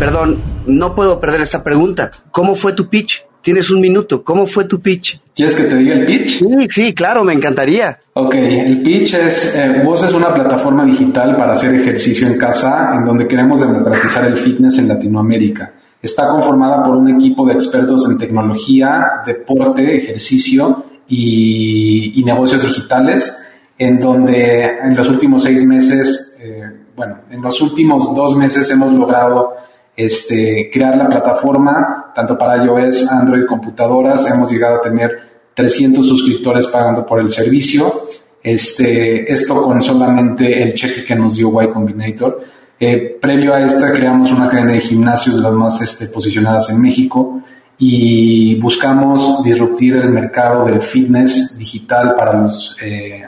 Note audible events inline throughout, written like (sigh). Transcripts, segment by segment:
Perdón, no puedo perder esta pregunta. ¿Cómo fue tu pitch? Tienes un minuto. ¿Cómo fue tu pitch? ¿Quieres que te diga el pitch? Sí, sí, claro, me encantaría. Ok, el pitch es, eh, Voz es una plataforma digital para hacer ejercicio en casa en donde queremos democratizar el fitness en Latinoamérica. Está conformada por un equipo de expertos en tecnología, deporte, ejercicio y, negocios digitales, en donde en los últimos seis meses, eh, bueno, en los últimos dos meses hemos logrado este, crear la plataforma, tanto para iOS, Android, computadoras. Hemos llegado a tener 300 suscriptores pagando por el servicio. Este, esto con solamente el cheque que nos dio Y Combinator. Eh, previo a esta creamos una cadena de gimnasios de las más este, posicionadas en México y buscamos disruptir el mercado del fitness digital para los, eh,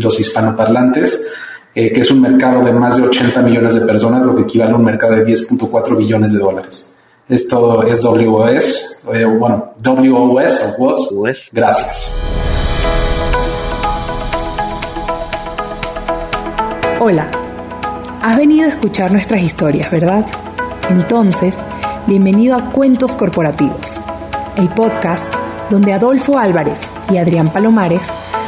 los hispanoparlantes eh, que es un mercado de más de 80 millones de personas, lo que equivale a un mercado de 10.4 billones de dólares. Esto es WOS, eh, bueno, WOS o WOS. Gracias. Hola, has venido a escuchar nuestras historias, ¿verdad? Entonces, bienvenido a Cuentos Corporativos, el podcast donde Adolfo Álvarez y Adrián Palomares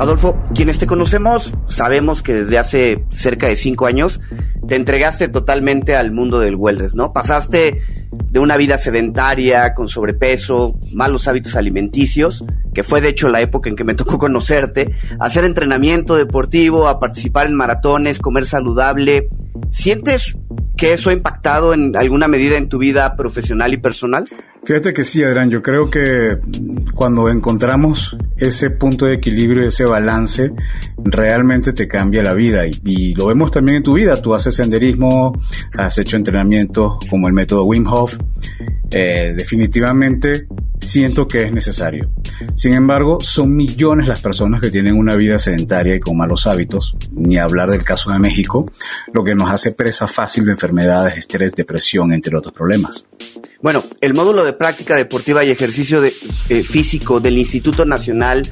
Adolfo, quienes te conocemos sabemos que desde hace cerca de cinco años te entregaste totalmente al mundo del wellness, ¿no? Pasaste de una vida sedentaria, con sobrepeso, malos hábitos alimenticios, que fue de hecho la época en que me (laughs) tocó conocerte, a hacer entrenamiento deportivo, a participar en maratones, comer saludable. ¿Sientes que eso ha impactado en alguna medida en tu vida profesional y personal? Fíjate que sí, Adrián, yo creo que cuando encontramos ese punto de equilibrio, ese balance, realmente te cambia la vida. Y, lo vemos también en tu vida. Tú haces senderismo, has hecho entrenamientos como el método Wim Hof. Eh, definitivamente siento que es necesario. Sin embargo, son millones las personas que tienen una vida sedentaria y con malos hábitos, ni hablar del caso de México, lo que nos hace presa fácil de enfermedades, estrés, depresión, entre otros problemas. Bueno, el módulo de práctica deportiva y ejercicio eh, físico del Instituto Nacional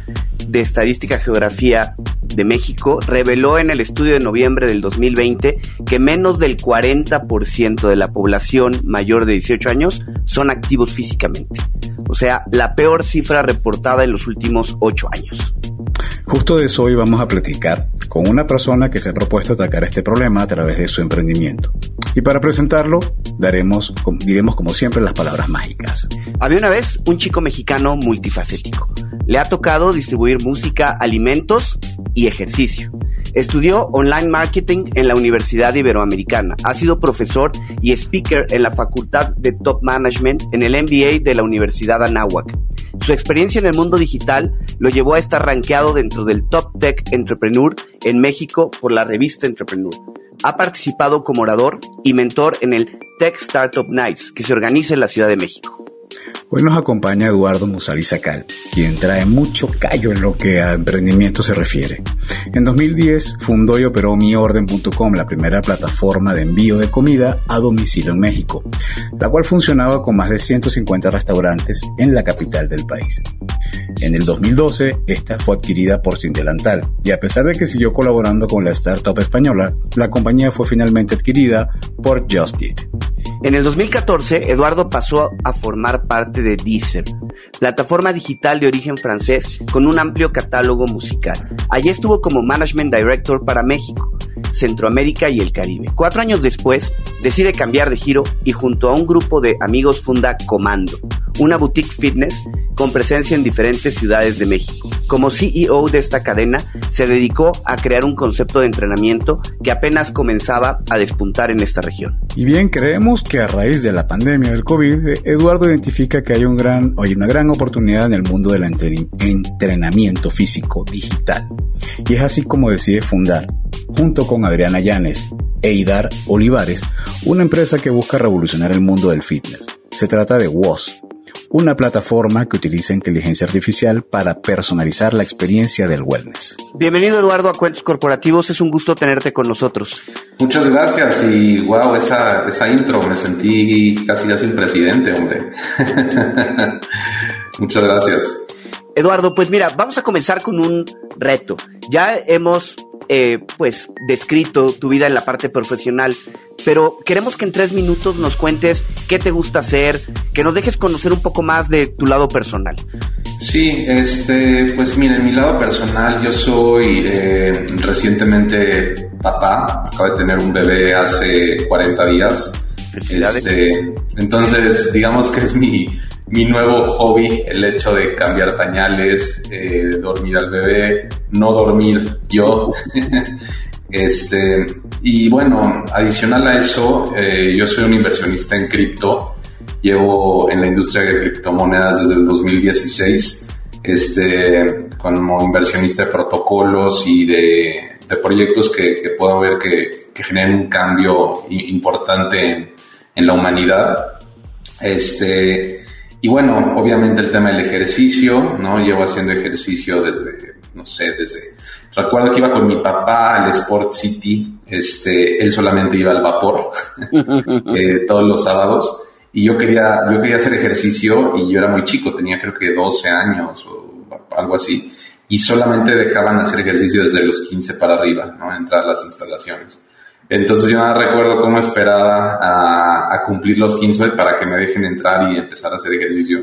de Estadística Geografía de México reveló en el estudio de noviembre del 2020 que menos del 40% de la población mayor de 18 años son activos físicamente. O sea, la peor cifra reportada en los últimos 8 años. Justo de eso hoy vamos a platicar con una persona que se ha propuesto atacar este problema a través de su emprendimiento. Y para presentarlo, daremos, diremos como siempre las palabras mágicas. Había una vez un chico mexicano multifacético. Le ha tocado distribuir música, alimentos y ejercicio. Estudió online marketing en la Universidad Iberoamericana. Ha sido profesor y speaker en la Facultad de Top Management en el MBA de la Universidad Anáhuac. Su experiencia en el mundo digital lo llevó a estar rankeado dentro del Top Tech Entrepreneur en México por la revista Entrepreneur. Ha participado como orador y mentor en el Tech Startup Nights que se organiza en la Ciudad de México. Hoy nos acompaña Eduardo Musalizacal, quien trae mucho callo en lo que a emprendimiento se refiere. En 2010 fundó y operó miorden.com, la primera plataforma de envío de comida a domicilio en México, la cual funcionaba con más de 150 restaurantes en la capital del país. En el 2012, esta fue adquirida por Sin Delantal, y a pesar de que siguió colaborando con la startup española, la compañía fue finalmente adquirida por Just. En el 2014, Eduardo pasó a formar parte de Deezer, plataforma digital de origen francés con un amplio catálogo musical. Allí estuvo como Management Director para México, Centroamérica y el Caribe. Cuatro años después, decide cambiar de giro y junto a un grupo de amigos funda Comando, una boutique fitness con presencia en diferentes ciudades de México. Como CEO de esta cadena, se dedicó a crear un concepto de entrenamiento que apenas comenzaba a despuntar en esta región. Y bien, creemos que a raíz de la pandemia del COVID, Eduardo identifica que hay una gran oportunidad en el mundo del entrenamiento físico digital. Y es así como decide fundar, junto con Adriana Llanes e Idar Olivares, una empresa que busca revolucionar el mundo del fitness Se trata de WOS, una plataforma que utiliza inteligencia artificial para personalizar la experiencia del wellness. Bienvenido Eduardo a Cuentos Corporativos, es un gusto tenerte con nosotros. Muchas gracias y wow, esa, esa intro, me sentí casi ya sin presidente, hombre. (laughs) Muchas gracias. Eduardo, pues mira, vamos a comenzar con un reto. Ya hemos eh, pues descrito tu vida en la parte profesional, pero queremos que en tres minutos nos cuentes qué te gusta hacer, que nos dejes conocer un poco más de tu lado personal. Sí, este, pues mira, en mi lado personal yo soy eh, recientemente papá, acabo de tener un bebé hace 40 días. Este, entonces, digamos que es mi, mi nuevo hobby, el hecho de cambiar pañales, eh, dormir al bebé, no dormir yo. (laughs) este, y bueno, adicional a eso, eh, yo soy un inversionista en cripto. Llevo en la industria de criptomonedas desde el 2016, este, como inversionista de protocolos y de, proyectos que, que, puedo ver que, que generen un cambio importante en, en la humanidad. Este, y bueno, obviamente el tema del ejercicio, ¿no? Llevo haciendo ejercicio desde, no sé, desde... Recuerdo que iba con mi papá al Sport City, este, él solamente iba al vapor (laughs) eh, todos los sábados y yo quería, yo quería hacer ejercicio y yo era muy chico, tenía creo que 12 años o algo así y solamente dejaban hacer ejercicio desde los 15 para arriba, ¿no? Entrar a las instalaciones. Entonces yo no recuerdo cómo esperaba a, a, cumplir los 15 para que me dejen entrar y empezar a hacer ejercicio.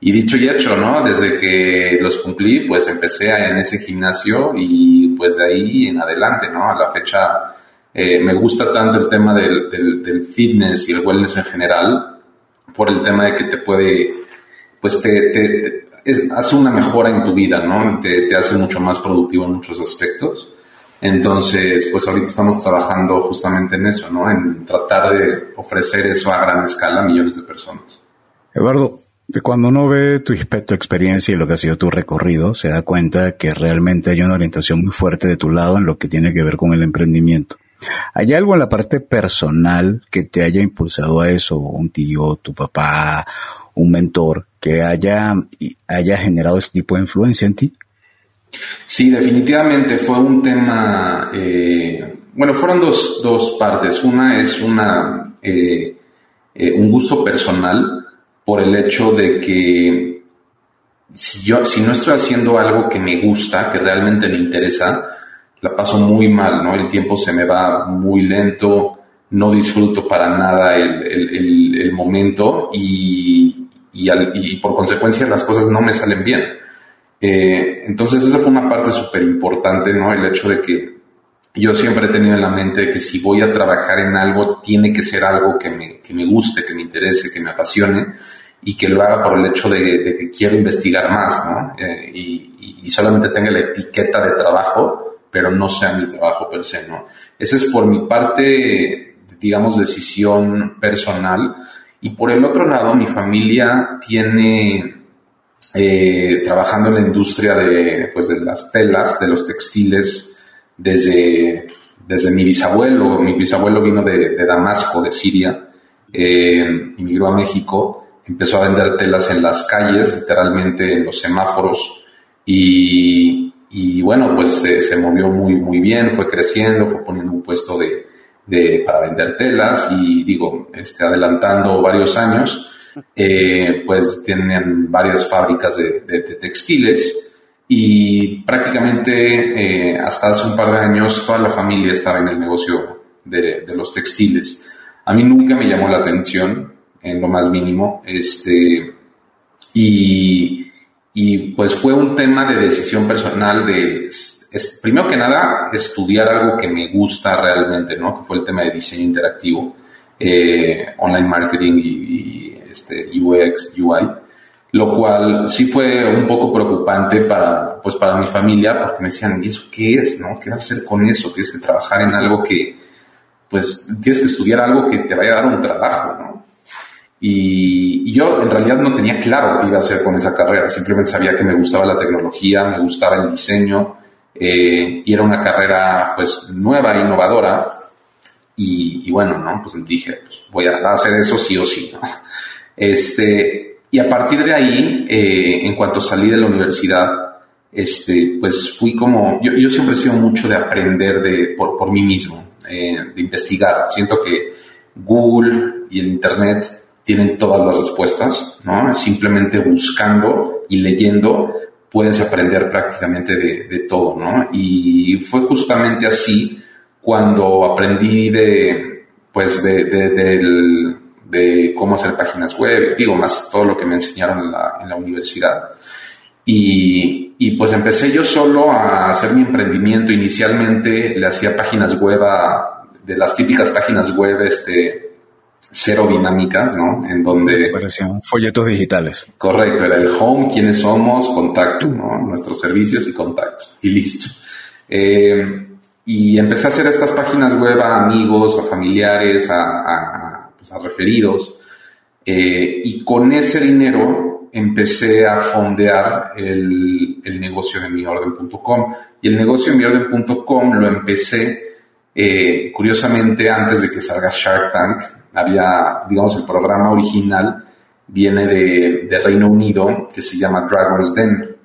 Y dicho y hecho, ¿no? Desde que los cumplí, pues empecé en ese gimnasio y pues de ahí en adelante, ¿no? A la fecha eh, me gusta tanto el tema del, del, del, fitness y el wellness en general por el tema de que te puede, pues te, te, te es, hace una mejora en tu vida, ¿no? Te, te hace mucho más productivo en muchos aspectos. Entonces, pues ahorita estamos trabajando justamente en eso, ¿no? En tratar de ofrecer eso a gran escala a millones de personas. Eduardo, cuando uno ve tu, tu experiencia y lo que ha sido tu recorrido, se da cuenta que realmente hay una orientación muy fuerte de tu lado en lo que tiene que ver con el emprendimiento. ¿Hay algo en la parte personal que te haya impulsado a eso? Un tío, tu papá, un mentor que haya, haya generado ese tipo de influencia en ti? Sí, definitivamente fue un tema, eh, bueno, fueron dos, dos, partes. Una es una, eh, eh, un gusto personal por el hecho de que si, yo, si no estoy haciendo algo que me gusta, que realmente me interesa, la paso muy mal, ¿no? El tiempo se me va muy lento, no disfruto para nada el, el, momento y, y, al, y por consecuencia las cosas no me salen bien. Eh, entonces esa fue una parte súper importante, ¿no? El hecho de que yo siempre he tenido en la mente que si voy a trabajar en algo, tiene que ser algo que me, que me guste, que me interese, que me apasione y que lo haga por el hecho de, que quiero investigar más, ¿no? Eh, y, solamente tenga la etiqueta de trabajo, pero no sea mi trabajo per se, ¿no? Esa es por mi parte, digamos, decisión personal. Y por el otro lado, mi familia tiene eh, trabajando en la industria de, pues, de las telas, de los textiles, desde, desde mi bisabuelo. Mi bisabuelo vino de, de Damasco, de Siria, eh, emigró a México, empezó a vender telas en las calles, literalmente en los semáforos, y, y bueno, pues se, se, movió muy, muy bien, fue creciendo, fue poniendo un puesto de, de, para vender telas y digo, este, adelantando varios años eh, pues tienen varias fábricas de, de, de textiles y prácticamente eh, hasta hace un par de años toda la familia estaba en el negocio de, de, los textiles. A mí nunca me llamó la atención en lo más mínimo, este, y, y pues fue un tema de decisión personal de, es, primero que nada, estudiar algo que me gusta realmente, ¿no? Que fue el tema de diseño interactivo, eh, online marketing y, y este, UX, UI, lo cual sí fue un poco preocupante para, pues para mi familia, porque me decían, ¿y eso qué es? ¿no? ¿Qué vas a hacer con eso? Tienes que trabajar en algo que, pues, tienes que estudiar algo que te vaya a dar un trabajo, ¿no? Y, yo en realidad no tenía claro qué iba a hacer con esa carrera, simplemente sabía que me gustaba la tecnología, me gustaba el diseño, eh, y era una carrera, pues, nueva, innovadora, y, bueno, ¿no? Pues dije, pues voy a hacer eso sí o sí, ¿no? (laughs) Este, y a partir de ahí, eh, en cuanto salí de la universidad, este, pues fui como, yo, yo siempre he sido mucho de aprender de, por, por mí mismo, eh, de investigar. Siento que Google y el Internet tienen todas las respuestas, ¿no? Simplemente buscando y leyendo puedes aprender prácticamente de, todo, ¿no? Y fue justamente así cuando aprendí de, pues, de, de, de, cómo hacer páginas web, digo, más todo lo que me enseñaron en la, en la universidad. Y, y, pues empecé yo solo a hacer mi emprendimiento. Inicialmente le hacía páginas web a, de las típicas páginas web, este, cero dinámicas, ¿no? En donde... Parecían folletos digitales. Correcto, era el home, quiénes somos, contacto, ¿no? Nuestros servicios y contacto. Y listo. Eh, y empecé a hacer estas páginas web a amigos, a familiares, a, a, pues a referidos. Eh, y con ese dinero empecé a fondear el, el negocio de miorden.com. Y el negocio de miorden.com lo empecé, eh, curiosamente, antes de que salga Shark Tank. Había, digamos, el programa original viene de, de Reino Unido, que se llama Dragon's Den.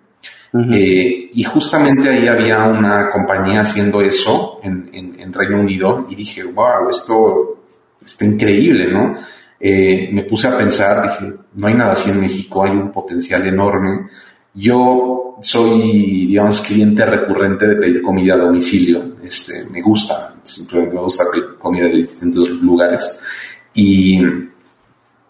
Eh, y justamente ahí había una compañía haciendo eso en, en, en, Reino Unido y dije, wow, esto está increíble, ¿no? Eh, me puse a pensar, dije, no hay nada así en México, hay un potencial enorme. Yo soy, digamos, cliente recurrente de pedir comida a domicilio. Este, me gusta, simplemente me gusta pedir comida de distintos lugares. Y,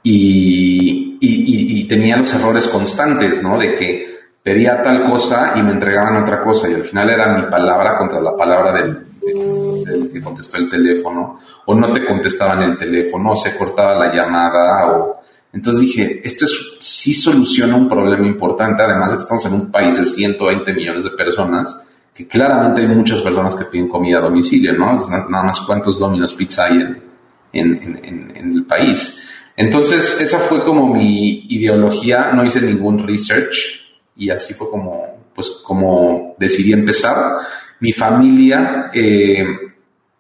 y, y, y tenía los errores constantes, ¿no? De que pedía tal cosa y me entregaban otra cosa y al final era mi palabra contra la palabra del, del, del, que contestó el teléfono o no te contestaban el teléfono o se cortaba la llamada o entonces dije esto es, sí soluciona un problema importante además estamos en un país de 120 millones de personas que claramente hay muchas personas que piden comida a domicilio no nada más cuántos Domino's Pizza hay en, en, en, en el país entonces esa fue como mi ideología no hice ningún research y así fue como, pues, como decidí empezar. Mi familia, eh,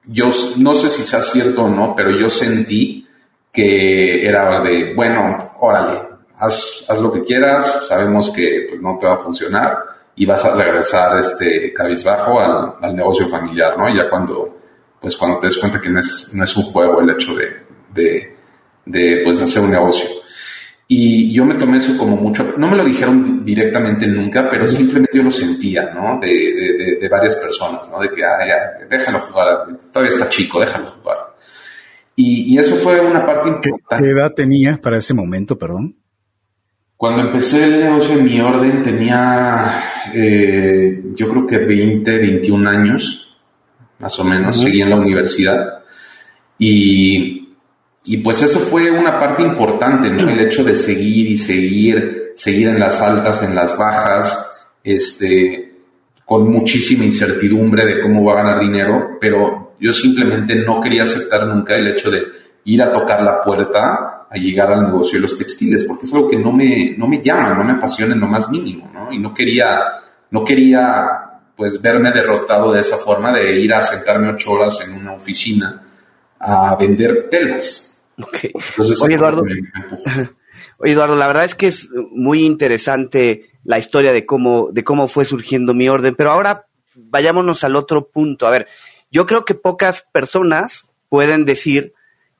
yo no sé si sea cierto o no, pero yo sentí que era de, bueno, órale, haz, haz lo que quieras, sabemos que pues, no te va a funcionar y vas a regresar este cabizbajo al, al negocio familiar, ¿no? Ya cuando, pues cuando te des cuenta que no es, no es un juego el hecho de, de, de pues, hacer un negocio. Y yo me tomé eso como mucho, no me lo dijeron directamente nunca, pero simplemente yo lo sentía, ¿no? De, de, de varias personas, ¿no? De que, ah, ya, déjalo jugar, todavía está chico, déjalo jugar. Y, y eso fue una parte importante. ¿Qué edad tenías para ese momento, perdón? Cuando empecé el negocio en mi orden tenía, eh, yo creo que 20, 21 años, más o menos, seguí en la universidad. Y y pues eso fue una parte importante, ¿no? El hecho de seguir y seguir, seguir en las altas, en las bajas, este, con muchísima incertidumbre de cómo va a ganar dinero, pero yo simplemente no quería aceptar nunca el hecho de ir a tocar la puerta a llegar al negocio de los textiles, porque es algo que no me, no me llama, no me apasiona en lo más mínimo, ¿no? Y no quería, no quería, pues, verme derrotado de esa forma de ir a sentarme ocho horas en una oficina a vender telas. Okay. Entonces, Oye, Eduardo. (laughs) Oye, Eduardo, la verdad es que es muy interesante la historia de cómo, de cómo fue surgiendo mi orden, pero ahora vayámonos al otro punto. A ver, yo creo que pocas personas pueden decir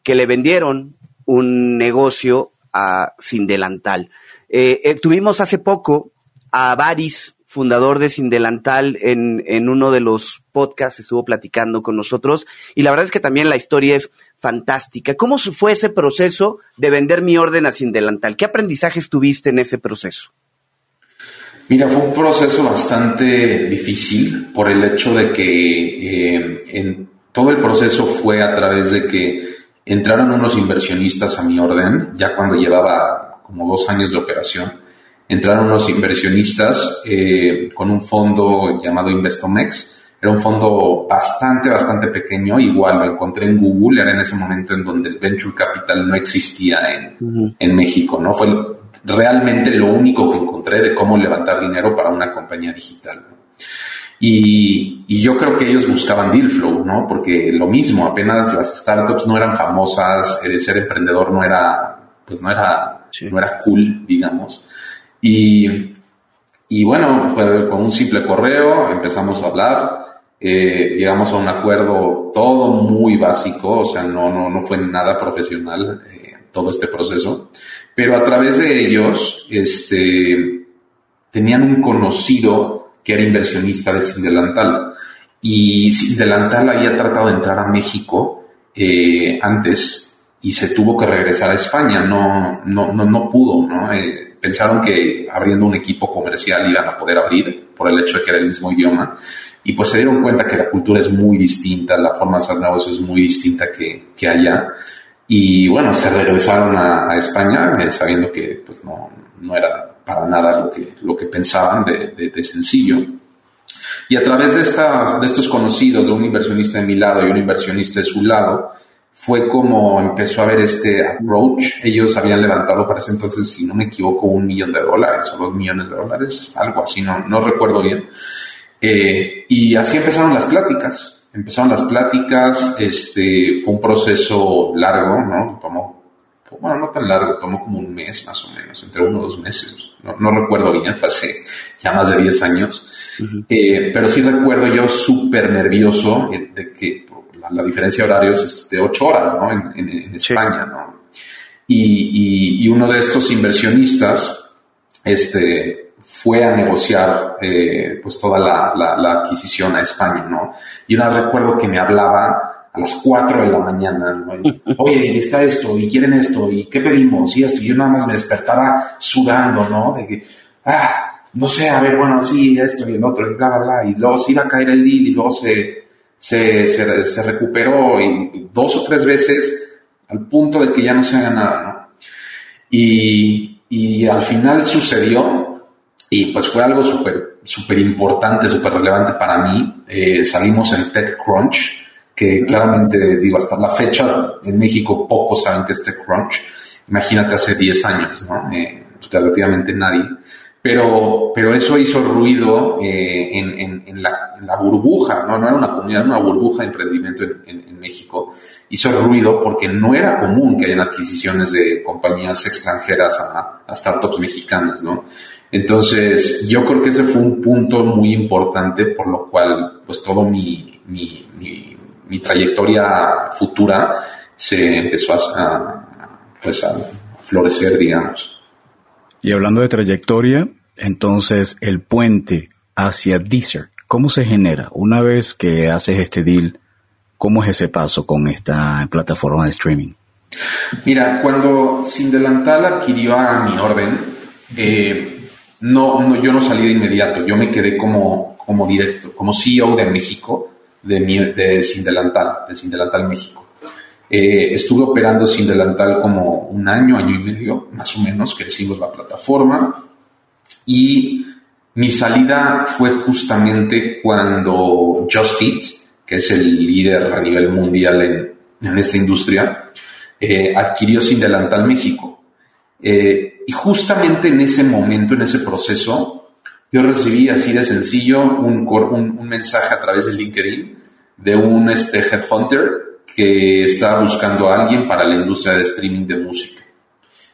que le vendieron un negocio a Sin Delantal. Eh, eh, tuvimos hace poco a Baris, fundador de Sin Delantal, en, en uno de los podcasts, estuvo platicando con nosotros, y la verdad es que también la historia es fantástica. ¿Cómo fue ese proceso de vender mi orden a Sin Delantal? ¿Qué aprendizajes tuviste en ese proceso? Mira, fue un proceso bastante difícil por el hecho de que eh, en todo el proceso fue a través de que entraron unos inversionistas a mi orden, ya cuando llevaba como dos años de operación. Entraron unos inversionistas eh, con un fondo llamado Investomex, era un fondo bastante, bastante pequeño, igual lo encontré en Google, era en ese momento en donde el Venture Capital no existía en, uh -huh. en México, ¿no? Fue realmente lo único que encontré de cómo levantar dinero para una compañía digital. Y, y, yo creo que ellos buscaban deal flow, ¿no? Porque lo mismo, apenas las startups no eran famosas, el ser emprendedor no era, pues no era, no era cool, digamos. Y, y bueno, fue con un simple correo, empezamos a hablar, eh, llegamos a un acuerdo todo muy básico, o sea, no, no, no fue nada profesional eh, todo este proceso, pero a través de ellos, este, tenían un conocido que era inversionista de Sindelantal y Sindelantal había tratado de entrar a México eh, antes y se tuvo que regresar a España, no, no, no, no pudo, ¿no? Eh, pensaron que abriendo un equipo comercial iban a poder abrir por el hecho de que era el mismo idioma y pues se dieron cuenta que la cultura es muy distinta, la forma de hacer negocios es muy distinta que, que allá. Y bueno, se regresaron a, España eh, sabiendo que pues no, no, era para nada lo que, lo que pensaban de, de, sencillo. Y a través de, estas, de estos conocidos, de un inversionista de mi lado y un inversionista de su lado, fue como empezó a ver este approach. Ellos habían levantado para ese entonces, si no me equivoco, un millón de dólares o dos millones de dólares, algo así, no, no recuerdo bien. Eh, y así empezaron las pláticas. Empezaron las pláticas, este, fue un proceso largo, ¿no? Tomó, bueno, no tan largo, tomó como un mes más o menos, entre uno o dos meses. No, recuerdo bien, (laughs) fue hace ya más de 10 años. Eh, pero sí recuerdo yo súper nervioso de que la, diferencia de horarios es de 8 horas, ¿no? En, España, ¿no? Y, y, uno de estos inversionistas, este, fue a negociar eh, pues toda la, la, adquisición a España, ¿no? Y una recuerdo que me hablaba a las 4 de la mañana, ¿no? oye, está esto, y quieren esto, y qué pedimos, y esto, y yo nada más me despertaba sudando, ¿no? De que, ah, no sé, a ver, bueno, sí, esto y el otro, y bla, bla, bla, y luego se iba a caer el deal, y luego se, se, se, recuperó, dos o tres veces, al punto de que ya no se haga nada, y al final sucedió, y pues fue algo súper súper importante, súper relevante para mí. Eh, salimos en TechCrunch, que claramente, digo, hasta la fecha en México pocos saben que es TechCrunch. Imagínate hace 10 años, ¿no? Eh, relativamente nadie. Pero, pero eso hizo ruido eh, en, en, la, burbuja, ¿no? No era una comunidad, era una burbuja de emprendimiento en, México. Hizo ruido porque no era común que hayan adquisiciones de compañías extranjeras a, a startups mexicanas, ¿no? Entonces, yo creo que ese fue un punto muy importante por lo cual, pues todo mi, mi, mi, trayectoria futura se empezó a, pues a florecer, digamos. Y hablando de trayectoria, entonces el puente hacia Deezer, ¿cómo se genera? Una vez que haces este deal, ¿cómo es ese paso con esta plataforma de streaming? Mira, cuando Sin Delantal adquirió a mi orden, eh, no, yo no salí de inmediato, yo me quedé como, como directo, como CEO de México, de, de Sin Delantal, de Sin Delantal México. Eh, estuve operando Sin Delantal como un año, año y medio, más o menos, que hicimos la plataforma. Y mi salida fue justamente cuando Just Eat, que es el líder a nivel mundial en, en esta industria, eh, adquirió Sin Delantal México. Eh, y justamente en ese momento, en ese proceso, yo recibí así de sencillo un, un, mensaje a través de LinkedIn de un este, headhunter que estaba buscando a alguien para la industria de streaming de música.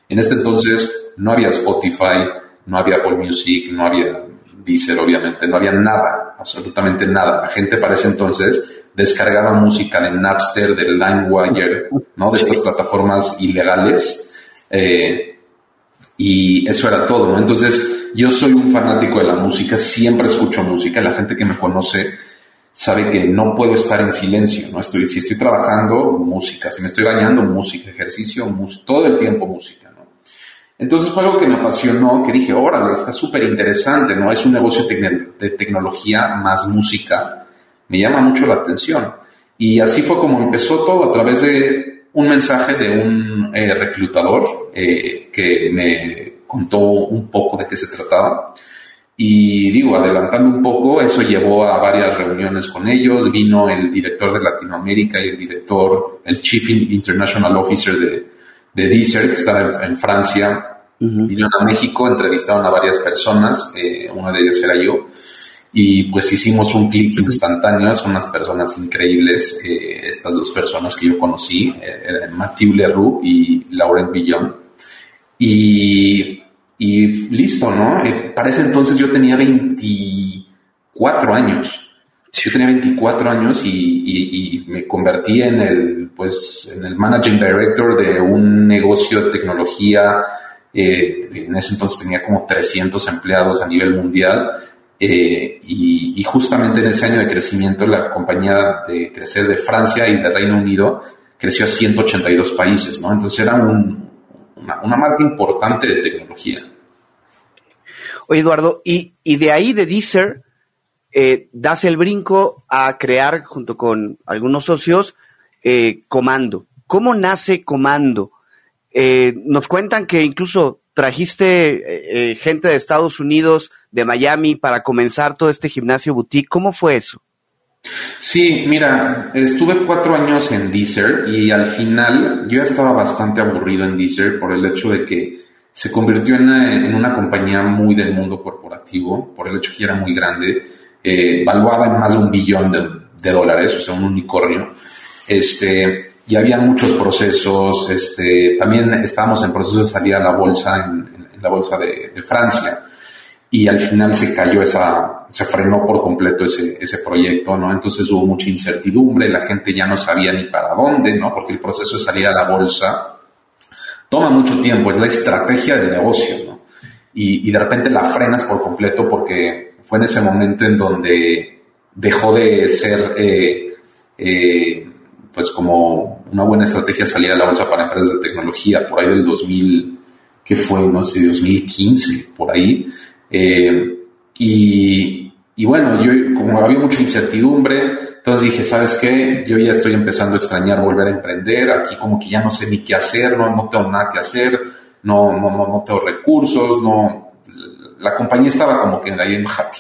En este entonces no había Spotify, no había Apple Music, no había Deezer, obviamente, no había nada, absolutamente nada. La gente para ese entonces descargaba música de Napster, de LimeWire, ¿no? De estas plataformas ilegales. Eh, y eso era todo, ¿no? Entonces, yo soy un fanático de la música, siempre escucho música, la gente que me conoce sabe que no puedo estar en silencio, ¿no? Estoy, si estoy trabajando, música, si me estoy bañando, música, ejercicio, todo el tiempo música. Entonces fue algo que me apasionó, que dije, órale, está súper interesante, ¿no? Es un negocio de tecnología más música, me llama mucho la atención. Y así fue como empezó todo, a través de un mensaje de un eh, reclutador eh, que me contó un poco de qué se trataba. Y digo, adelantando un poco, eso llevó a varias reuniones con ellos. Vino el director de Latinoamérica y el director, el Chief International Officer de, de Deezer, que está en, Francia. Vinieron a México, entrevistaron a varias personas, eh, una de ellas era yo y pues hicimos un clic instantáneo, son unas personas increíbles, eh, estas dos personas que yo conocí, eh, Mathieu Leroux y Laurent Villon. Y, y listo, ¿no? Eh, para ese entonces yo tenía 24 años. Yo tenía 24 años y, me convertí en el, pues, en el managing director de un negocio de tecnología. Eh, en ese entonces tenía como 300 empleados a nivel mundial. Eh, y, justamente en ese año de crecimiento, la compañía de crecer de Francia y de Reino Unido creció a 182 países, ¿no? Entonces era una, marca importante de tecnología. Oye, Eduardo, y, y de ahí de Deezer, eh, das el brinco a crear, junto con algunos socios, eh, Comando. ¿Cómo nace Comando? Eh, nos cuentan que incluso trajiste gente de Estados Unidos, de Miami, para comenzar todo este gimnasio boutique. ¿Cómo fue eso? Sí, mira, estuve cuatro años en Deezer y al final yo estaba bastante aburrido en Deezer por el hecho de que se convirtió en una compañía muy del mundo corporativo, por el hecho que era muy grande eh, valuada en más de un billón de, dólares, o sea, un unicornio. Este, y había muchos procesos, este, también estábamos en proceso de salir a la bolsa, en, la bolsa de, Francia, y al final se cayó esa, se frenó por completo ese, ese proyecto, ¿no? Entonces hubo mucha incertidumbre, la gente ya no sabía ni para dónde, ¿no? Porque el proceso de salir a la bolsa toma mucho tiempo, es la estrategia del negocio. Y, y de repente la frenas por completo porque fue en ese momento en donde dejó de ser eh, eh, pues como una buena estrategia salir a la bolsa para empresas de tecnología, por ahí del 2000, que fue, no sé, 2015, por ahí. Eh, y, y, bueno, yo como había mucha incertidumbre, entonces dije, ¿sabes qué? Yo ya estoy empezando a extrañar volver a emprender, aquí como que ya no sé ni qué hacer, no, no tengo nada que hacer, no, no, no, no tengo recursos, no, la compañía estaba como que ahí en jaque.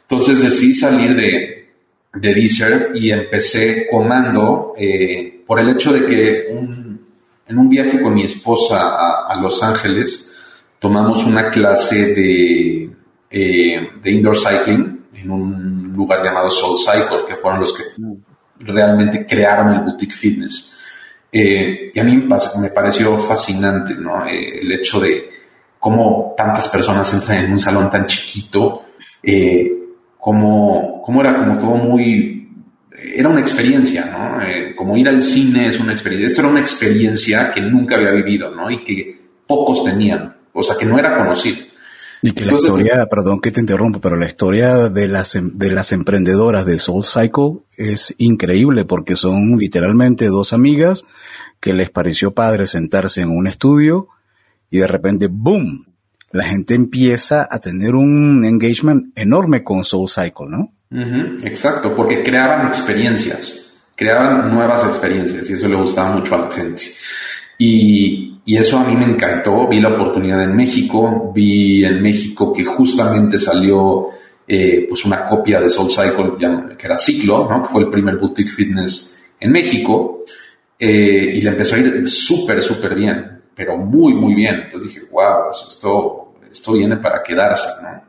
Entonces decidí salir de, de Deezer y empecé comando eh, por el hecho de que en un viaje con mi esposa a, Los Ángeles tomamos una clase de, eh, de indoor cycling en un lugar llamado Soul Cycle, que fueron los que realmente crearon el boutique fitness. Eh, y a mí me pareció fascinante ¿no? el hecho de cómo tantas personas entran en un salón tan chiquito, eh, cómo, era como todo muy... Era una experiencia, ¿no? Eh, como ir al cine es una experiencia. Esto era una experiencia que nunca había vivido, ¿no? Y que pocos tenían, o sea, que no era conocido. Y que la historia, perdón que te interrumpo, pero la historia de las, em, de las emprendedoras de Soul Cycle es increíble porque son literalmente dos amigas que les pareció padre sentarse en un estudio y de repente, ¡boom! La gente empieza a tener un engagement enorme con Soul Cycle, ¿no? exacto, porque creaban experiencias, creaban nuevas experiencias y eso le gustaba mucho a la gente. Y, y, eso a mí me encantó, vi la oportunidad en México, vi en México que justamente salió eh, pues una copia de Soul Cycle que era Ciclo, ¿no? que fue el primer boutique fitness en México, eh, y le empezó a ir súper, súper bien pero muy, muy bien. Entonces dije, wow, esto, esto viene para quedarse, ¿no?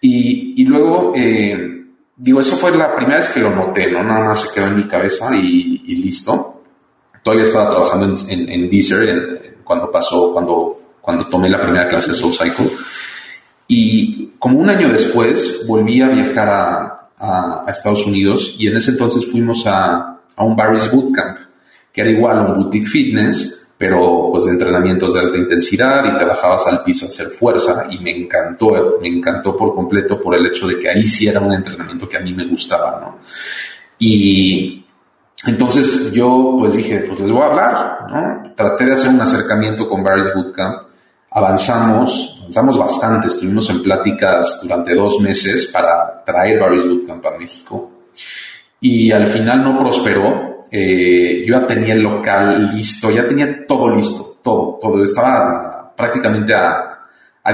Y, y luego, eh, digo, eso fue la primera vez que lo noté, ¿no? Nada más se quedó en mi cabeza y, y listo. Todavía estaba trabajando en, en, en Deezer cuando pasó, cuando, cuando tomé la primera clase de Soul Cycle. Y como un año después volví a viajar a, a, a Estados Unidos y en ese entonces fuimos a, a un Barry's Bootcamp, que era igual un boutique fitness, pero pues de entrenamientos de alta intensidad y te bajabas al piso a hacer fuerza y me encantó, me encantó por completo por el hecho de que ahí sí era un entrenamiento que a mí me gustaba, ¿no? Y entonces yo pues dije, pues les voy a hablar, ¿no? Traté de hacer un acercamiento con Barry's Bootcamp, avanzamos, avanzamos bastante, estuvimos en pláticas durante dos meses para traer Barry's Bootcamp a México y al final no prosperó eh, yo ya tenía el local listo, ya tenía todo listo, todo, todo. Estaba prácticamente a,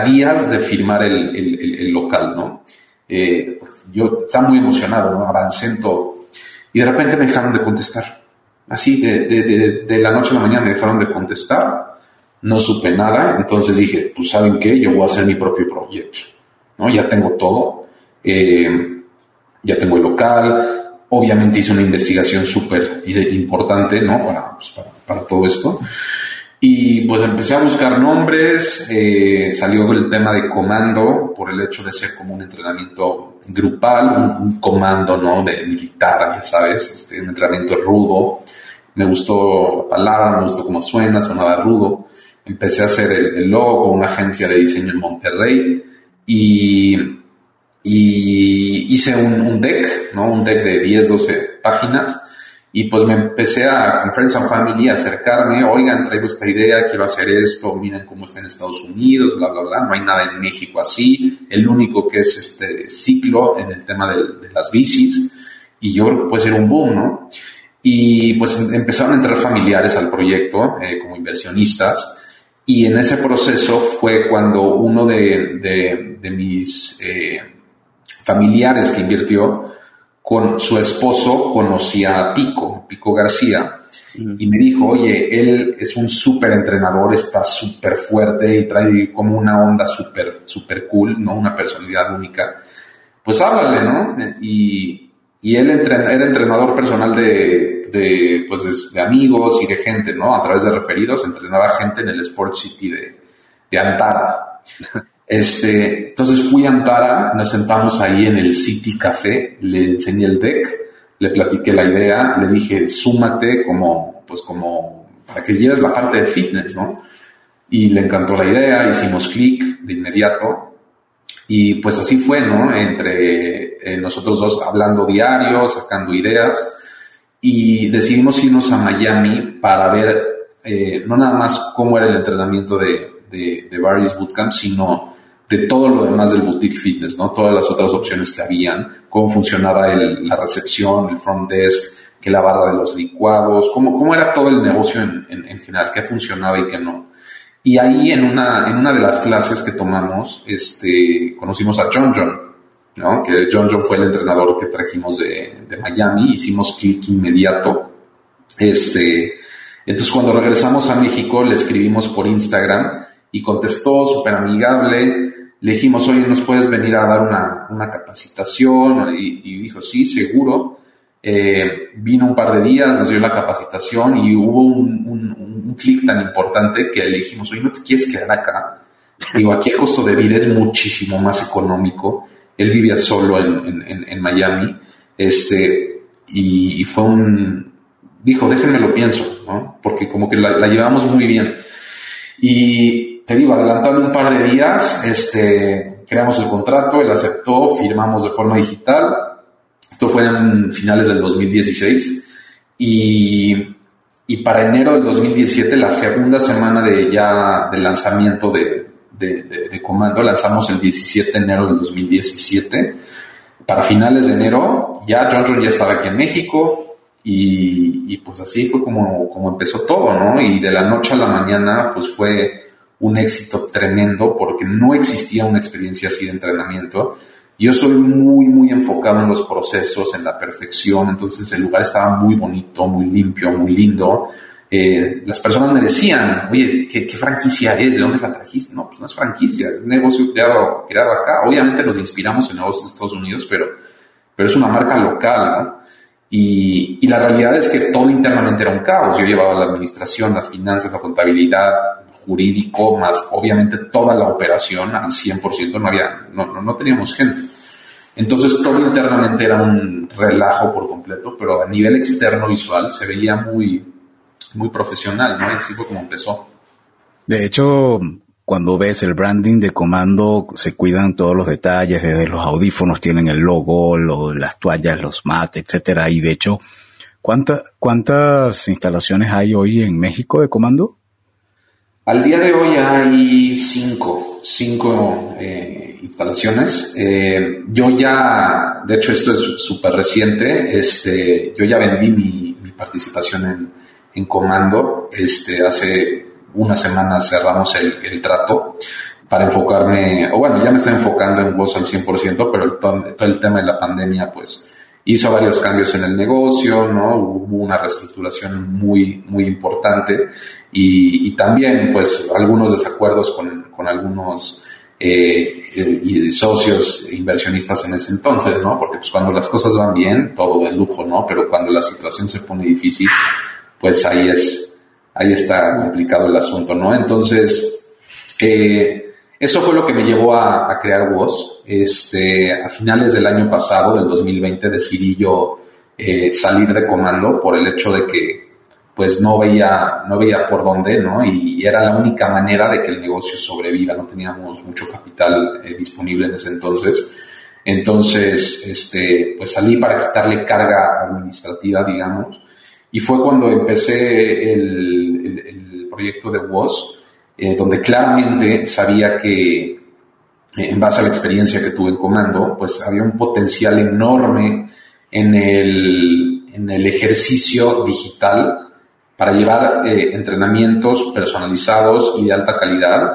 días de firmar el, local, ¿no? Eh, yo estaba muy emocionado, ¿no? Avancé en. Y de repente me dejaron de contestar. Así, de, la noche a la mañana me dejaron de contestar. No supe nada. Entonces dije, pues, ¿saben qué? Yo voy a hacer mi propio proyecto, ¿no? Ya tengo todo. Eh, ya tengo el local, Obviamente hice una investigación súper importante, ¿no? Pues, para, para, todo esto. Y pues empecé a buscar nombres, eh, salió el tema de comando por el hecho de ser como un entrenamiento grupal, un, comando, ¿no? De militar, sabes, este, un entrenamiento rudo. Me gustó la palabra, me gustó cómo suena, sonaba rudo. Empecé a hacer el, logo con una agencia de diseño en Monterrey y, y hice un, un deck, ¿no? Un deck de 10, 12 páginas y pues me empecé a, con Friends and Family, a acercarme, oigan, traigo esta idea, quiero hacer esto, miren cómo está en Estados Unidos, bla, bla, bla. No hay nada en México así. El único que es este ciclo en el tema de, las bicis. Y yo creo que puede ser un boom, ¿no? Y pues empezaron a entrar familiares al proyecto eh, como inversionistas. Y en ese proceso fue cuando uno de, de, mis eh, familiares que invirtió, con su esposo conocía a Pico, Pico García, y me dijo, oye, él es un súper entrenador, está súper fuerte y trae como una onda súper, súper cool, ¿no? Una personalidad única. Pues háblale, ¿no? Y, y él era entrenador personal de, de, pues de, amigos y de gente, ¿no? A través de referidos, entrenaba gente en el Sport City de, de Antara. (laughs) Este, entonces fui a Antara, nos sentamos ahí en el City Café, le enseñé el deck, le platiqué la idea, le dije, súmate como, pues como, para que lleves la parte de fitness, ¿no? Y le encantó la idea, hicimos clic de inmediato. Y pues así fue, ¿no? Entre eh, nosotros dos hablando diario, sacando ideas. Y decidimos irnos a Miami para ver eh, no nada más cómo era el entrenamiento de, de, de Barry's Bootcamp, sino de todo lo demás del boutique fitness, ¿no? Todas las otras opciones que habían, cómo funcionaba la recepción, el front desk, que la barra de los licuados, cómo, cómo era todo el negocio en, en, general, qué funcionaba y qué no. Y ahí en una, en una de las clases que tomamos, este, conocimos a John John, ¿no? Que John John fue el entrenador que trajimos de, de Miami, hicimos clic inmediato. Este, entonces cuando regresamos a México le escribimos por Instagram y contestó súper amigable, le dijimos, oye, ¿nos puedes venir a dar una, una capacitación? Y, dijo, sí, seguro. Eh, vino un par de días, nos dio la capacitación y hubo un, un, clic tan importante que le dijimos, oye, ¿no te quieres quedar acá? Digo, aquí el costo de vida es muchísimo más económico. Él vivía solo en, en, en Miami. Este, y, fue un, dijo, déjenme lo pienso, ¿no? Porque como que la, la llevamos muy bien. Y te digo, adelantando un par de días, este, creamos el contrato, él aceptó, firmamos de forma digital. Esto fue en finales del 2016 y, y para enero del 2017, la segunda semana de ya del lanzamiento de, de, Comando, lanzamos el 17 de enero del 2017. Para finales de enero, ya John John ya estaba aquí en México, y, y, pues así fue como, como empezó todo, ¿no? Y de la noche a la mañana, pues fue un éxito tremendo porque no existía una experiencia así de entrenamiento. Yo soy muy, muy enfocado en los procesos, en la perfección, entonces el lugar estaba muy bonito, muy limpio, muy lindo. Eh, las personas me decían, oye, ¿qué, franquicia es? ¿De dónde la trajiste? No, pues no es franquicia, es negocio creado, creado acá. Obviamente nos inspiramos en negocios de Estados Unidos, pero, pero es una marca local, ¿no? Y, y, la realidad es que todo internamente era un caos. Yo llevaba la administración, las finanzas, la contabilidad, jurídico, más obviamente toda la operación al 100%, no había, no, no, teníamos gente. Entonces todo internamente era un relajo por completo, pero a nivel externo visual se veía muy, muy profesional, ¿no? así fue como empezó. De hecho, cuando ves el branding de comando, se cuidan todos los detalles, desde los audífonos tienen el logo, las toallas, los mates, etcétera. Y de hecho, ¿cuántas instalaciones hay hoy en México de comando? Al día de hoy hay cinco, cinco eh, instalaciones. Eh, yo ya, de hecho esto es súper reciente, este, yo ya vendí mi, participación en, en, Comando. Este, hace una semana cerramos el, trato para enfocarme, o bueno, ya me estoy enfocando en voz al 100%, pero todo el tema de la pandemia, pues hizo varios cambios en el negocio, ¿no? Hubo una reestructuración muy, muy importante y, también, pues, algunos desacuerdos con, con algunos eh, eh socios inversionistas en ese entonces, ¿no? Porque, pues, cuando las cosas van bien, todo de lujo, ¿no? Pero cuando la situación se pone difícil, pues ahí es, ahí está complicado el asunto, ¿no? Entonces, eh, eso fue lo que me llevó a, crear WOS. Este, a finales del año pasado, del 2020, decidí yo eh, salir de comando por el hecho de que pues no veía, no veía por dónde, ¿no? Y, era la única manera de que el negocio sobreviva, no teníamos mucho capital eh, disponible en ese entonces. Entonces, este, pues salí para quitarle carga administrativa, digamos, y fue cuando empecé el, el, proyecto de WOS, eh, donde claramente sabía que, eh, en base a la experiencia que tuve en comando, pues había un potencial enorme en el, en el ejercicio digital para llevar eh, entrenamientos personalizados y de alta calidad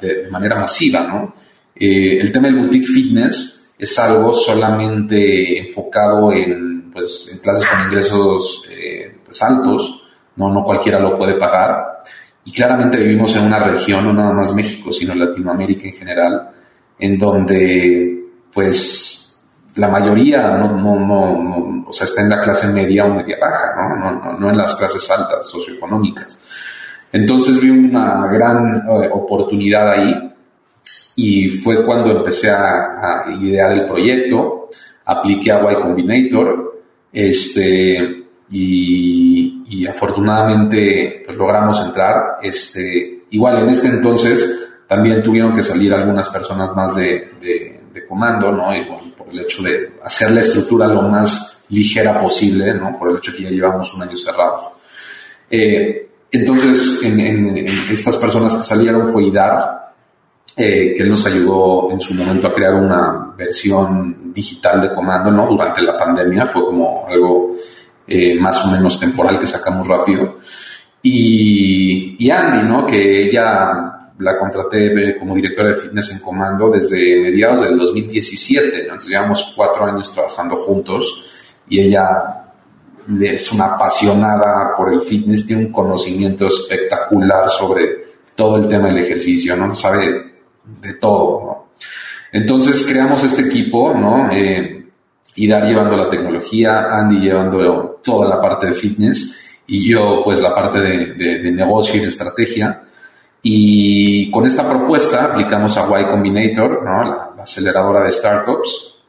de, manera masiva, ¿no? El tema del boutique fitness es algo solamente enfocado en, pues, en clases con ingresos pues altos, ¿no? no cualquiera lo puede pagar. Y claramente vivimos en una región, no nada más México, sino Latinoamérica en general, en donde pues la mayoría no, no, no, o sea, está en la clase media o media baja, ¿no? No, en las clases altas socioeconómicas. Entonces vi una gran eh, oportunidad ahí y fue cuando empecé a, idear el proyecto, apliqué a Y Combinator, este, y, y, afortunadamente pues logramos entrar. Este, igual en este entonces también tuvieron que salir algunas personas más de, de, comando, ¿no? Y, el hecho de hacer la estructura lo más ligera posible, ¿no? Por el hecho de que ya llevamos un año cerrado. Eh, entonces, en, estas personas que salieron fue IDAR, eh, que él nos ayudó en su momento a crear una versión digital de comando, ¿no? Durante la pandemia fue como algo eh, más o menos temporal que sacamos rápido. Y, y Andy, ¿no? Que ella la contraté como directora de fitness en comando desde mediados del 2017, ¿no? Entonces llevamos cuatro años trabajando juntos y ella es una apasionada por el fitness, tiene un conocimiento espectacular sobre todo el tema del ejercicio, ¿no? Sabe de todo, ¿no? Entonces creamos este equipo, ¿no? Eh, Dar llevando la tecnología, Andy llevando toda la parte de fitness y yo pues la parte de, de negocio y de estrategia. Y con esta propuesta aplicamos a Y Combinator, ¿no? la, aceleradora de startups,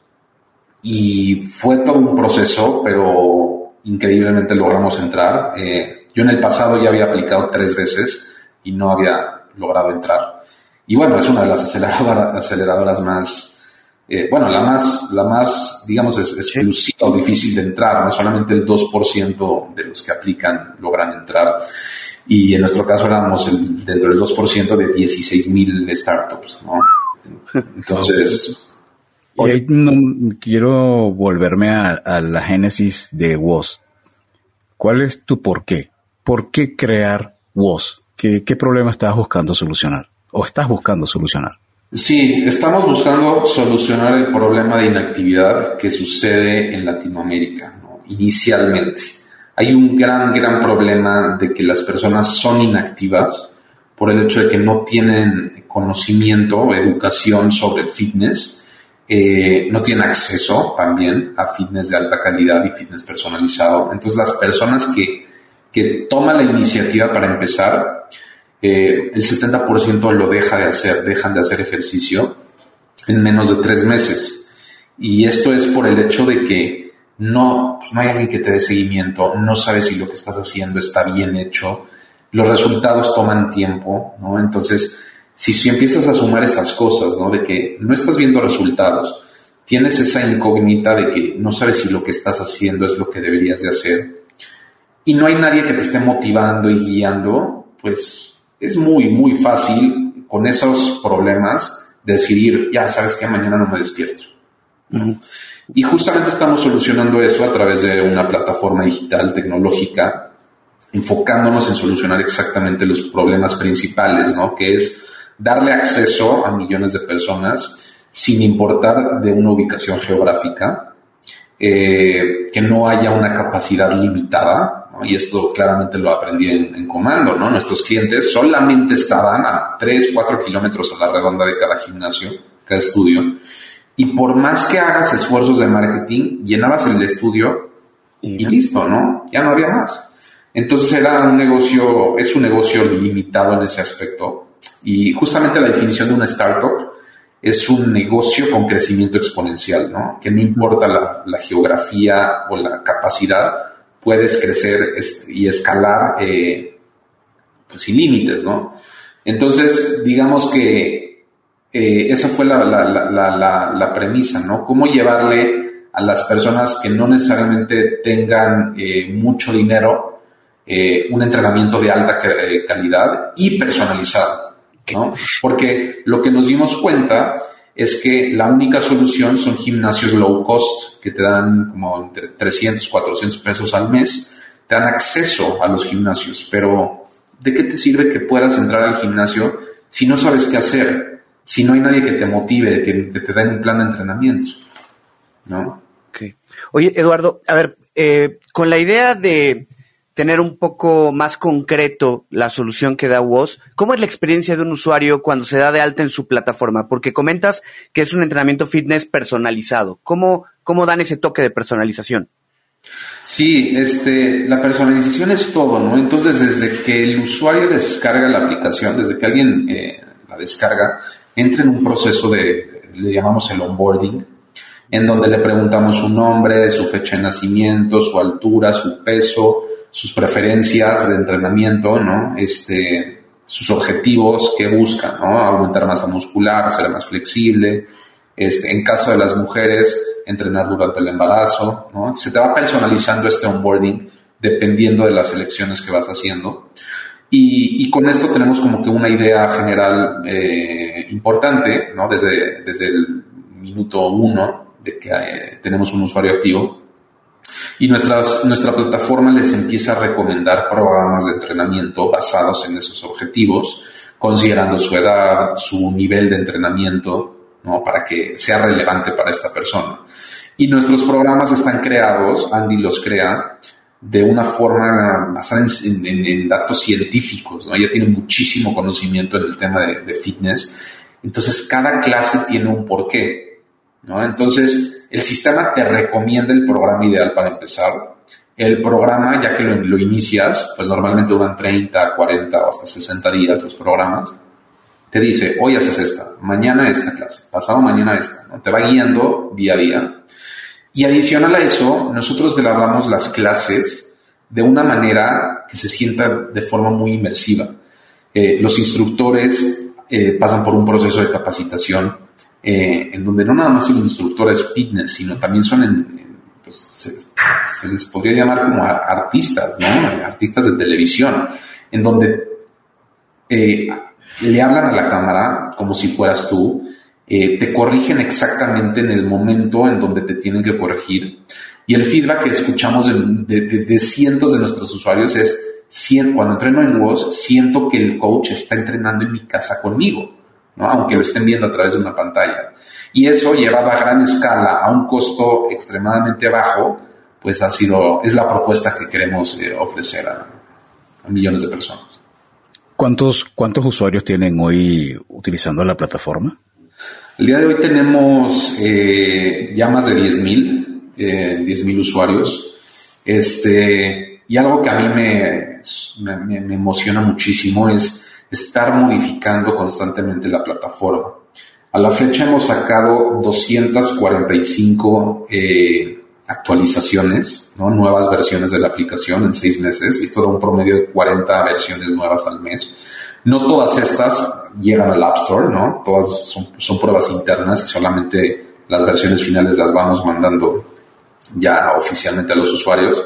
y fue todo un proceso, pero increíblemente logramos entrar. Eh, yo en el pasado ya había aplicado tres veces y no había logrado entrar. Y bueno, es una de las aceleradoras, aceleradoras más, eh, bueno, la más, la más, digamos, es, exclusiva o difícil de entrar. No solamente el 2% de los que aplican logran entrar y en nuestro caso éramos dentro del 2% de 16 mil startups, ¿no? Entonces... Quiero volverme a, la génesis de WOS. ¿Cuál es tu por qué? ¿Por qué crear WOS? ¿Qué, ¿Qué problema estás buscando solucionar? ¿O estás buscando solucionar? Sí, estamos buscando solucionar el problema de inactividad que sucede en Latinoamérica, ¿no? inicialmente hay un gran, gran problema de que las personas son inactivas por el hecho de que no tienen conocimiento educación sobre fitness, eh, no tienen acceso también a fitness de alta calidad y fitness personalizado. Entonces las personas que, que toman la iniciativa para empezar, eh, el 70% lo deja de hacer, dejan de hacer ejercicio en menos de tres meses. Y esto es por el hecho de que no, pues no hay alguien que te dé seguimiento, no sabes si lo que estás haciendo está bien hecho, los resultados toman tiempo, ¿no? Entonces, si, si empiezas a sumar estas cosas, ¿no? De que no estás viendo resultados, tienes esa incógnita de que no sabes si lo que estás haciendo es lo que deberías de hacer, y no hay nadie que te esté motivando y guiando, pues es muy, muy fácil con esos problemas decidir, ya sabes que mañana no me despierto. Y justamente estamos solucionando eso a través de una plataforma digital tecnológica, enfocándonos en solucionar exactamente los problemas principales, ¿no? Que es darle acceso a millones de personas sin importar de una ubicación geográfica, eh, que no haya una capacidad limitada. Y esto claramente lo aprendí en, en, comando, ¿no? Nuestros clientes solamente estaban a 3, 4 kilómetros a la redonda de cada gimnasio, cada estudio, y por más que hagas esfuerzos de marketing, llenabas el estudio y, listo, ¿no? Ya no había más. Entonces era un negocio, es un negocio limitado en ese aspecto. Y justamente la definición de una startup es un negocio con crecimiento exponencial, ¿no? Que no importa la, geografía o la capacidad, puedes crecer y escalar eh, pues sin límites, ¿no? Entonces, digamos que eh, esa fue la, la, premisa, ¿no? Cómo llevarle a las personas que no necesariamente tengan eh, mucho dinero un entrenamiento de alta calidad y personalizado. ¿no? Porque lo que nos dimos cuenta es que la única solución son gimnasios low cost que te dan como entre 300, 400 pesos al mes, te dan acceso a los gimnasios, pero ¿de qué te sirve que puedas entrar al gimnasio si no sabes qué hacer? Si no hay nadie que te motive, que, te den un plan de entrenamiento, ¿no? Oye, Eduardo, a ver, eh, con la idea de tener un poco más concreto la solución que da WOS. ¿Cómo es la experiencia de un usuario cuando se da de alta en su plataforma? Porque comentas que es un entrenamiento fitness personalizado. ¿Cómo, cómo dan ese toque de personalización? Sí, este, la personalización es todo, ¿no? Entonces, desde que el usuario descarga la aplicación, desde que alguien eh, la descarga, entra en un proceso de, le llamamos el onboarding, en donde le preguntamos su nombre, su fecha de nacimiento, su altura, su peso, sus preferencias de entrenamiento, ¿no? Este, sus objetivos que buscan, ¿no? Aumentar masa muscular, ser más flexible, este, en caso de las mujeres, entrenar durante el embarazo, ¿no? Se te va personalizando este onboarding dependiendo de las elecciones que vas haciendo. Y, y con esto tenemos como que una idea general eh, importante, ¿no? Desde, desde el minuto uno de que eh, tenemos un usuario activo, y nuestras, nuestra plataforma les empieza a recomendar programas de entrenamiento basados en esos objetivos, considerando su edad, su nivel de entrenamiento, ¿no? para que sea relevante para esta persona. Y nuestros programas están creados, Andy los crea, de una forma basada en, datos científicos, ¿no? Ella tiene muchísimo conocimiento en el tema de, de fitness. Entonces, cada clase tiene un porqué, ¿no? Entonces, el sistema te recomienda el programa ideal para empezar. El programa, ya que lo, inicias, pues normalmente duran 30, 40 o hasta 60 días los programas. Te dice, hoy haces esta, mañana esta clase, pasado mañana esta. Te va guiando día a día. Y adicional a eso, nosotros grabamos las clases de una manera que se sienta de forma muy inmersiva. Eh, los instructores eh, pasan por un proceso de capacitación eh, en donde no nada más son instructores fitness, sino también son, en, pues, se, les podría llamar como artistas, ¿no? Artistas de televisión, en donde eh, le hablan a la cámara como si fueras tú, eh, te corrigen exactamente en el momento en donde te tienen que corregir. Y el feedback que escuchamos de, cientos de nuestros usuarios es, cuando entreno en WOS, siento que el coach está entrenando en mi casa conmigo aunque lo estén viendo a través de una pantalla. Y eso llevado a gran escala a un costo extremadamente bajo, pues ha sido, es la propuesta que queremos eh, ofrecer a, millones de personas. ¿Cuántos, ¿Cuántos usuarios tienen hoy utilizando la plataforma? El día de hoy tenemos eh, ya más de 10.000 eh, usuarios. Este, y algo que a mí me, me emociona muchísimo es estar modificando constantemente la plataforma. A la fecha hemos sacado 245 eh, actualizaciones, nuevas versiones de la aplicación en seis meses, esto da un promedio de 40 versiones nuevas al mes. No todas estas llegan al App Store, ¿no? Todas son, son pruebas internas y solamente las versiones finales las vamos mandando ya oficialmente a los usuarios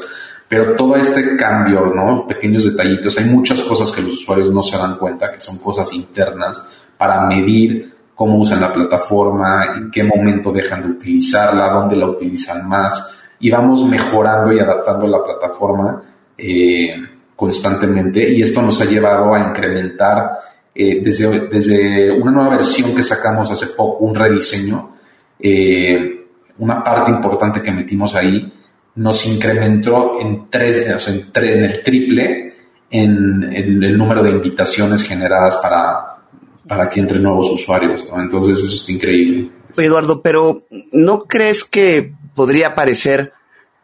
pero todo este cambio, ¿no? Pequeños detallitos, hay muchas cosas que los usuarios no se dan cuenta, que son cosas internas para medir cómo usan la plataforma, en qué momento dejan de utilizarla, dónde la utilizan más, y vamos mejorando y adaptando la plataforma eh, constantemente, y esto nos ha llevado a incrementar eh, desde, desde una nueva versión que sacamos hace poco, un rediseño, eh, una parte importante que metimos ahí nos incrementó en, tres, o sea, en, el triple en, el número de invitaciones generadas para, para que entren nuevos usuarios. Entonces eso está increíble. Eduardo, pero ¿no crees que podría parecer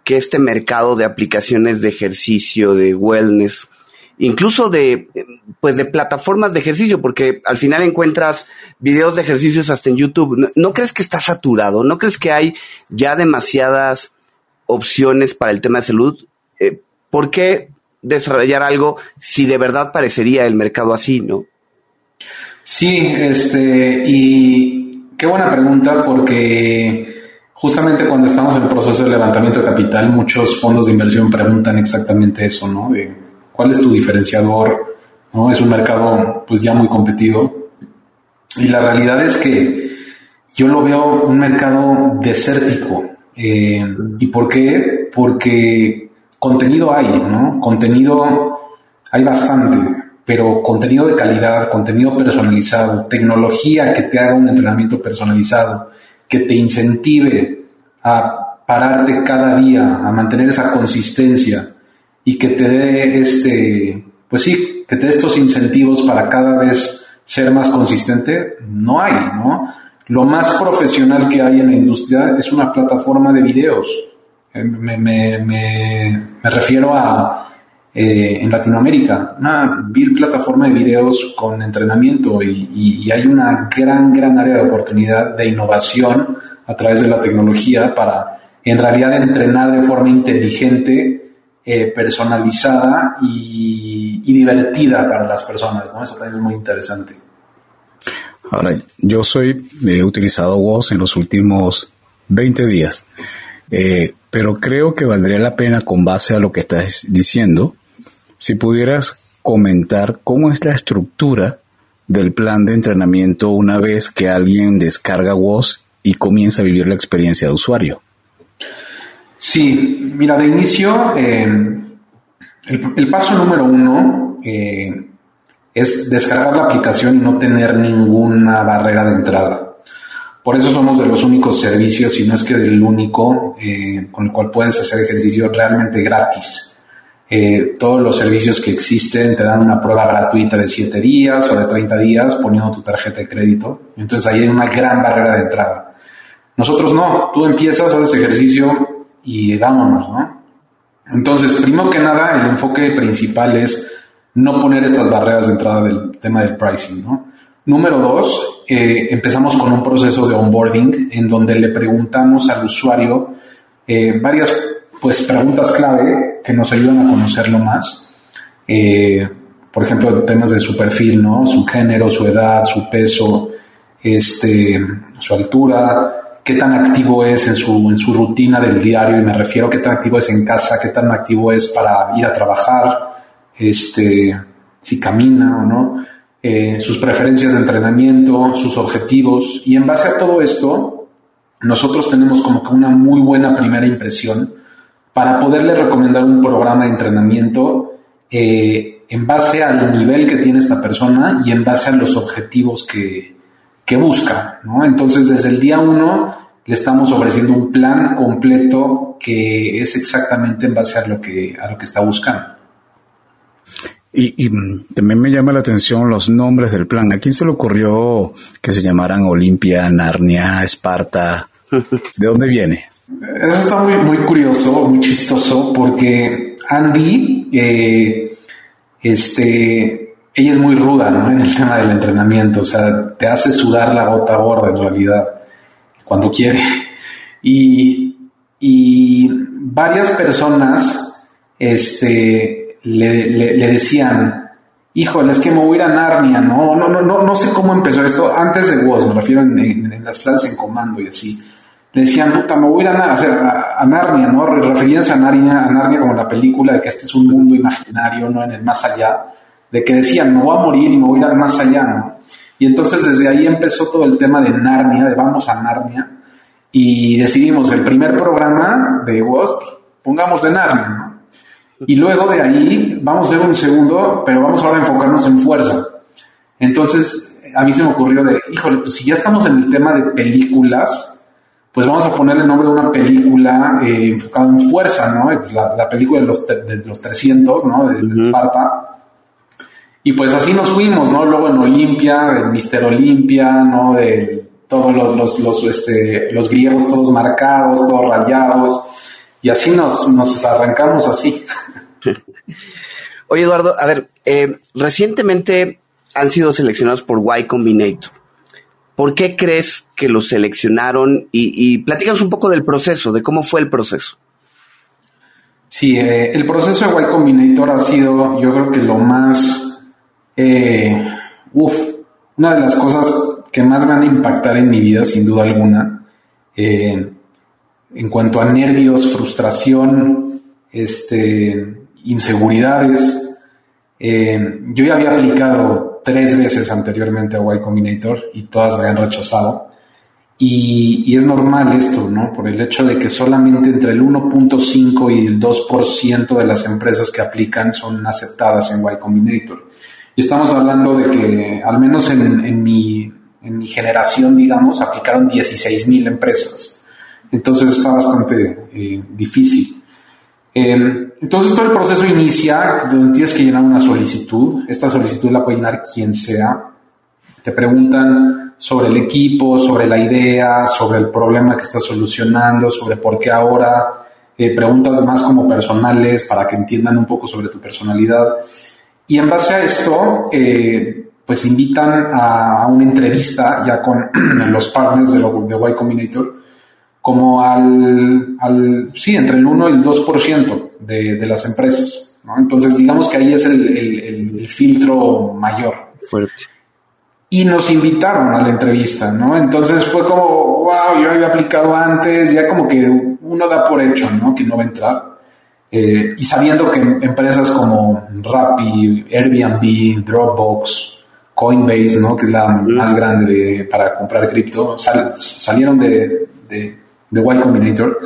que este mercado de aplicaciones de ejercicio, de wellness, incluso de, pues de plataformas de ejercicio, porque al final encuentras videos de ejercicios hasta en YouTube. ¿No, crees que está saturado? ¿No crees que hay ya demasiadas opciones para el tema de salud? Eh, ¿Por qué desarrollar algo si de verdad parecería el mercado así, no? Sí, este, y qué buena pregunta porque justamente cuando estamos en el proceso de levantamiento de capital, muchos fondos de inversión preguntan exactamente eso, ¿no? Cuál es tu diferenciador, ¿no? Es un mercado pues ya muy competido. Y la realidad es que yo lo veo un mercado desértico. Eh, ¿Y por qué? Porque contenido hay, ¿no? Contenido hay bastante pero contenido de calidad, contenido personalizado, tecnología que te haga un entrenamiento personalizado, que te incentive a pararte cada día, a mantener esa consistencia y que te dé este, pues sí, que te dé estos incentivos para cada vez ser más consistente, no hay, ¿no? Lo más profesional que hay en la industria es una plataforma de videos. Eh, me, me, refiero a eh, en Latinoamérica, una vil plataforma de videos con entrenamiento y, hay una gran, gran área de oportunidad de innovación a través de la tecnología para en realidad entrenar de forma inteligente, eh, personalizada y, divertida para las personas, ¿no? Eso también es muy interesante. Ahora, yo soy, he utilizado voz en los últimos 20 días, eh, pero creo que valdría la pena con base a lo que estás diciendo, si pudieras comentar cómo es la estructura del plan de entrenamiento una vez que alguien descarga WOS y comienza a vivir la experiencia de usuario. Sí, mira, de inicio, eh, el, paso número uno eh, es descargar la aplicación y no tener ninguna barrera de entrada. Por eso somos de los únicos servicios, y no es que del único, eh, con el cual puedes hacer ejercicio realmente gratis. Eh, todos los servicios que existen te dan una prueba gratuita de 7 días o de 30 días poniendo tu tarjeta de crédito. Entonces ahí hay una gran barrera de entrada. Nosotros no, tú empiezas, haces ejercicio y vámonos, ¿no? Entonces, primero que nada, el enfoque principal es no poner estas barreras de entrada del tema del pricing, ¿no? Número dos, eh, empezamos con un proceso de onboarding en donde le preguntamos al usuario eh, varias pues preguntas clave que nos ayudan a conocerlo más. Eh, por ejemplo, temas de su perfil, ¿no? Su género, su edad, su peso, este, su altura, qué tan activo es en su, en su rutina del diario, y me refiero a qué tan activo es en casa, qué tan activo es para ir a trabajar, este, si camina o no, eh, sus preferencias de entrenamiento, sus objetivos, y en base a todo esto, nosotros tenemos como que una muy buena primera impresión para poderle recomendar un programa de entrenamiento eh, en base al nivel que tiene esta persona y en base a los objetivos que, busca. ¿no? Entonces, desde el día uno le estamos ofreciendo un plan completo que es exactamente en base a lo que, a lo que está buscando. Y, y, también me llama la atención los nombres del plan. ¿A quién se le ocurrió que se llamaran Olimpia, Narnia, Esparta? (laughs) ¿De dónde viene? Eso está muy, muy curioso, muy chistoso, porque Andy, eh, este, ella es muy ruda, ¿no? En el tema del entrenamiento, o sea, te hace sudar la gota gorda en realidad, cuando quiere. Y, y varias personas, este, le, le, decían, híjole, es que me voy a ir a Narnia, ¿no? No, no, no, no sé cómo empezó esto, antes de vos, me refiero en, en las clases en comando y así le decían, puta, me voy a ir a, Narnia, ¿no? Referíanse a Narnia, a Narnia como la película de que este es un mundo imaginario, ¿no? En el más allá, de que decían, me voy a morir y me voy a ir al más allá, ¿no? Y entonces desde ahí empezó todo el tema de Narnia, de vamos a Narnia, y decidimos el primer programa de WOSP, pongamos de Narnia, ¿no? Y luego de ahí vamos a hacer un segundo, pero vamos ahora a enfocarnos en fuerza. Entonces a mí se me ocurrió de, híjole, pues si ya estamos en el tema de películas, pues vamos a poner el nombre de una película eh, enfocada en fuerza, ¿no? Pues la, película de los, de los 300, ¿no? De, Esparta. Y pues así nos fuimos, ¿no? Luego en Olimpia, en Mister Olimpia, ¿no? De todos los, los, los, este, los griegos todos marcados, todos rayados. y así nos, nos arrancamos así. (laughs) (laughs) Oye, Eduardo, a ver, eh, recientemente han sido seleccionados por Y Combinator. ¿Por qué crees que los seleccionaron? Y, y platícanos un poco del proceso, de cómo fue el proceso. Sí, eh, el proceso de Y Combinator ha sido, yo creo que lo más, eh, uf, una de las cosas que más van a impactar en mi vida, sin duda alguna, eh, en cuanto a nervios, frustración, este, inseguridades. Eh, yo ya había aplicado tres veces anteriormente a Y Combinator y todas me habían rechazado. Y, y, es normal esto, ¿no? Por el hecho de que solamente entre el 1.5 y el 2% de las empresas que aplican son aceptadas en Y Combinator. Y estamos hablando de que, al menos en, en mi, en mi generación, digamos, aplicaron 16 mil empresas. Entonces está bastante eh, difícil. Eh, entonces todo el proceso inicia donde tienes que llenar una solicitud. Esta solicitud la puede llenar quien sea. Te preguntan sobre el equipo, sobre la idea, sobre el problema que estás solucionando, sobre por qué ahora. Eh, preguntas más como personales para que entiendan un poco sobre tu personalidad. Y en base a esto, eh, pues invitan a, una entrevista ya con (clears throat) los partners de, lo, de Y Combinator como al, al, sí, entre el 1 y el 2% de, de las empresas. ¿no? Entonces, digamos que ahí es el, el, el filtro mayor. Fuerte. Y nos invitaron a la entrevista, ¿no? Entonces fue como, wow, yo había aplicado antes, ya como que uno da por hecho, ¿no? Que no va a entrar. Eh, y sabiendo que empresas como Rappi, Airbnb, Dropbox, Coinbase, ¿no? Que es la más grande de, para comprar cripto, sal, salieron de, de de Y Combinator,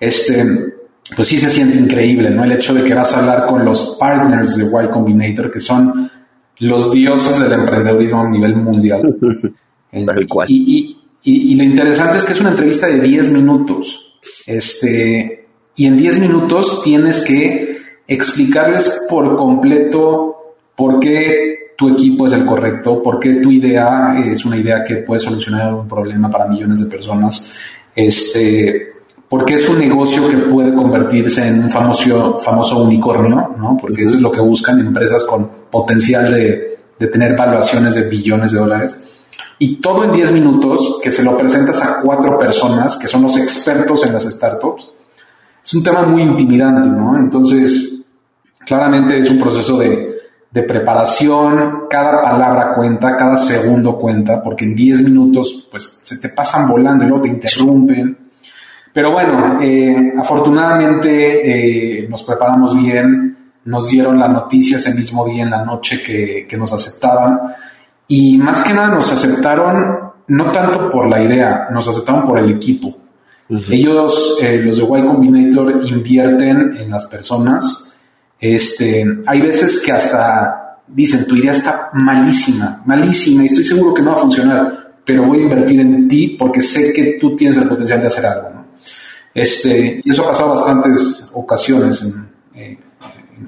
este, pues sí se siente increíble, ¿no? El hecho de que vas a hablar con los partners de Y Combinator, que son los dioses del emprendedurismo a nivel mundial. (laughs) Tal cual. Y, y, y, lo interesante es que es una entrevista de 10 minutos. Este, y en 10 minutos tienes que explicarles por completo por qué tu equipo es el correcto, por qué tu idea es una idea que puede solucionar un problema para millones de personas, este, porque es un negocio que puede convertirse en un famoso, famoso unicornio, ¿no? Porque eso es lo que buscan empresas con potencial de, de tener valuaciones de billones de dólares. Y todo en 10 minutos, que se lo presentas a cuatro personas que son los expertos en las startups, es un tema muy intimidante, ¿no? Entonces, claramente es un proceso de, de preparación, cada palabra cuenta, cada segundo cuenta, porque en 10 minutos pues se te pasan volando y luego te interrumpen. Pero bueno, eh, afortunadamente eh, nos preparamos bien, nos dieron la noticia ese mismo día en la noche que, que nos aceptaban y más que nada nos aceptaron no tanto por la idea, nos aceptaron por el equipo. Uh -huh. Ellos, eh, los de Y Combinator, invierten en las personas. Este, hay veces que hasta dicen, tu idea está malísima, malísima, y estoy seguro que no va a funcionar, pero voy a invertir en ti porque sé que tú tienes el potencial de hacer algo. ¿no? Este, y eso ha pasado bastantes ocasiones en, eh,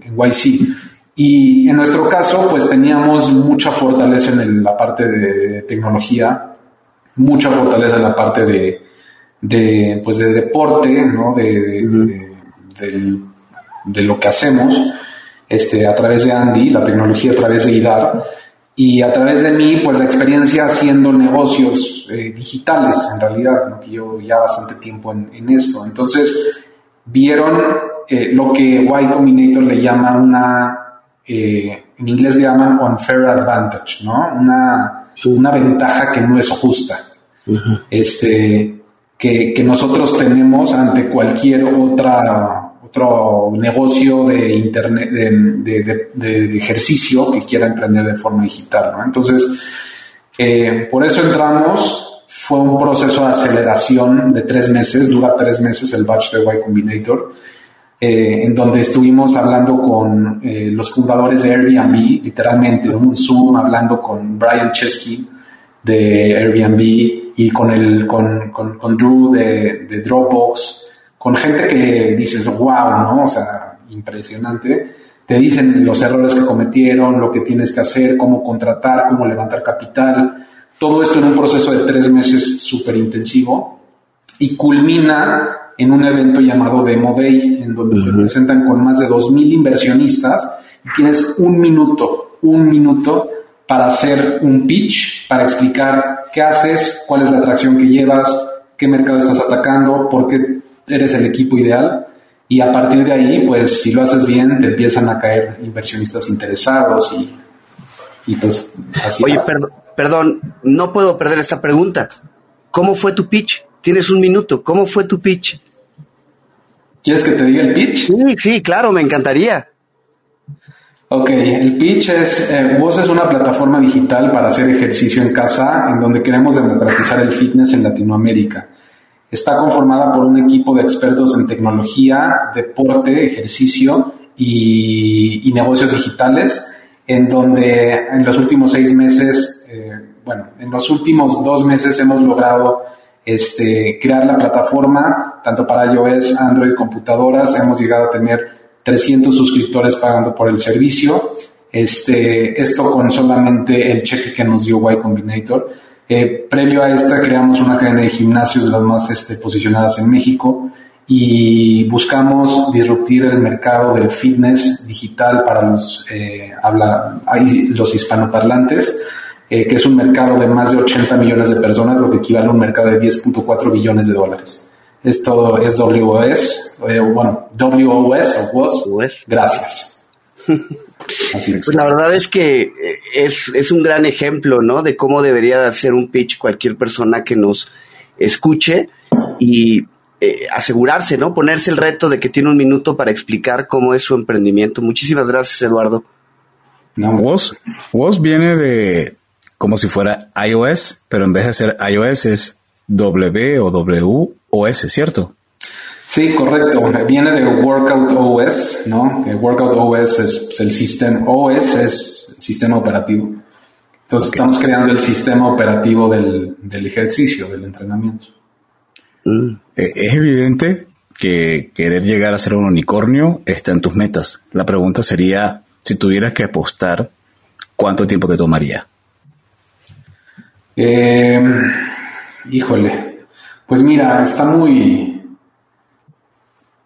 en, YC. Y en nuestro caso, pues teníamos mucha fortaleza en el, la parte de tecnología, mucha fortaleza en la parte de, de pues de deporte, ¿no? De, de, de, de, lo que hacemos, este, a través de Andy, la tecnología a través de IDAR, y a través de mí, pues la experiencia haciendo negocios eh, digitales, en realidad, ¿no? que yo ya bastante tiempo en, en esto. Entonces, vieron eh, lo que Y Combinator le llama una eh, en inglés le llaman unfair advantage, ¿no? Una, una ventaja que no es justa. Uh -huh. Este, que, que, nosotros tenemos ante cualquier otra, otro negocio de internet, de, ejercicio que quiera emprender de forma digital, ¿no? Entonces, eh, por eso entramos, fue un proceso de aceleración de tres meses, dura tres meses el batch de Y Combinator eh, en donde estuvimos hablando con eh, los fundadores de Airbnb, literalmente, un Zoom hablando con Brian Chesky de Airbnb y con, el, con, con, Drew de, Dropbox, con gente que dices, wow, ¿no? O sea, impresionante. Te dicen los errores que cometieron, lo que tienes que hacer, cómo contratar, cómo levantar capital. Todo esto en un proceso de tres meses súper intensivo y culmina en un evento llamado Demo Day, en donde te presentan con más de 2.000 inversionistas y tienes un minuto, un minuto para hacer un pitch, para explicar qué haces, cuál es la atracción que llevas, qué mercado estás atacando, por qué eres el equipo ideal. Y a partir de ahí, pues si lo haces bien, te empiezan a caer inversionistas interesados y, y pues así Oye, perdón, perdón, no puedo perder esta pregunta. ¿Cómo fue tu pitch? Tienes un minuto. ¿Cómo fue tu pitch? ¿Quieres que te diga el pitch? Sí, sí, claro, me encantaría. Ok, el pitch es, eh, es una plataforma digital para hacer ejercicio en casa en donde queremos democratizar el fitness en Latinoamérica. Está conformada por un equipo de expertos en tecnología, deporte, ejercicio y, negocios digitales, en donde en los últimos seis meses, eh, bueno, en los últimos dos meses hemos logrado este, crear la plataforma, tanto para iOS, Android, computadoras, hemos llegado a tener 300 suscriptores pagando por el servicio. Este, esto con solamente el cheque que nos dio Y Combinator. Eh, previo a esta creamos una cadena de gimnasios de las más este, posicionadas en México y buscamos disruptir el mercado del fitness digital para los, eh, habla, los hispanoparlantes, eh, que es un mercado de más de 80 millones de personas, lo que equivale a un mercado de 10.4 billones de dólares. Esto es WOS, eh, bueno, WOS o WOS. Gracias. (laughs) pues la verdad es que eh, es, es, un gran ejemplo, ¿no? De cómo debería de hacer un pitch cualquier persona que nos escuche y eh, asegurarse, ¿no? Ponerse el reto de que tiene un minuto para explicar cómo es su emprendimiento. Muchísimas gracias, Eduardo. No, WOS, WOS viene de como si fuera iOS, pero en vez de ser iOS es W o W OS, ¿cierto? Sí, correcto. Viene de Workout OS, ¿no? Que Workout OS es el sistema, OS es el sistema operativo. Entonces estamos creando el sistema operativo del, ejercicio, del entrenamiento. Mm. Eh, es evidente que querer llegar a ser un unicornio está en tus metas. La pregunta sería, si tuvieras que apostar, ¿cuánto tiempo te tomaría? Eh, híjole, pues mira, está muy...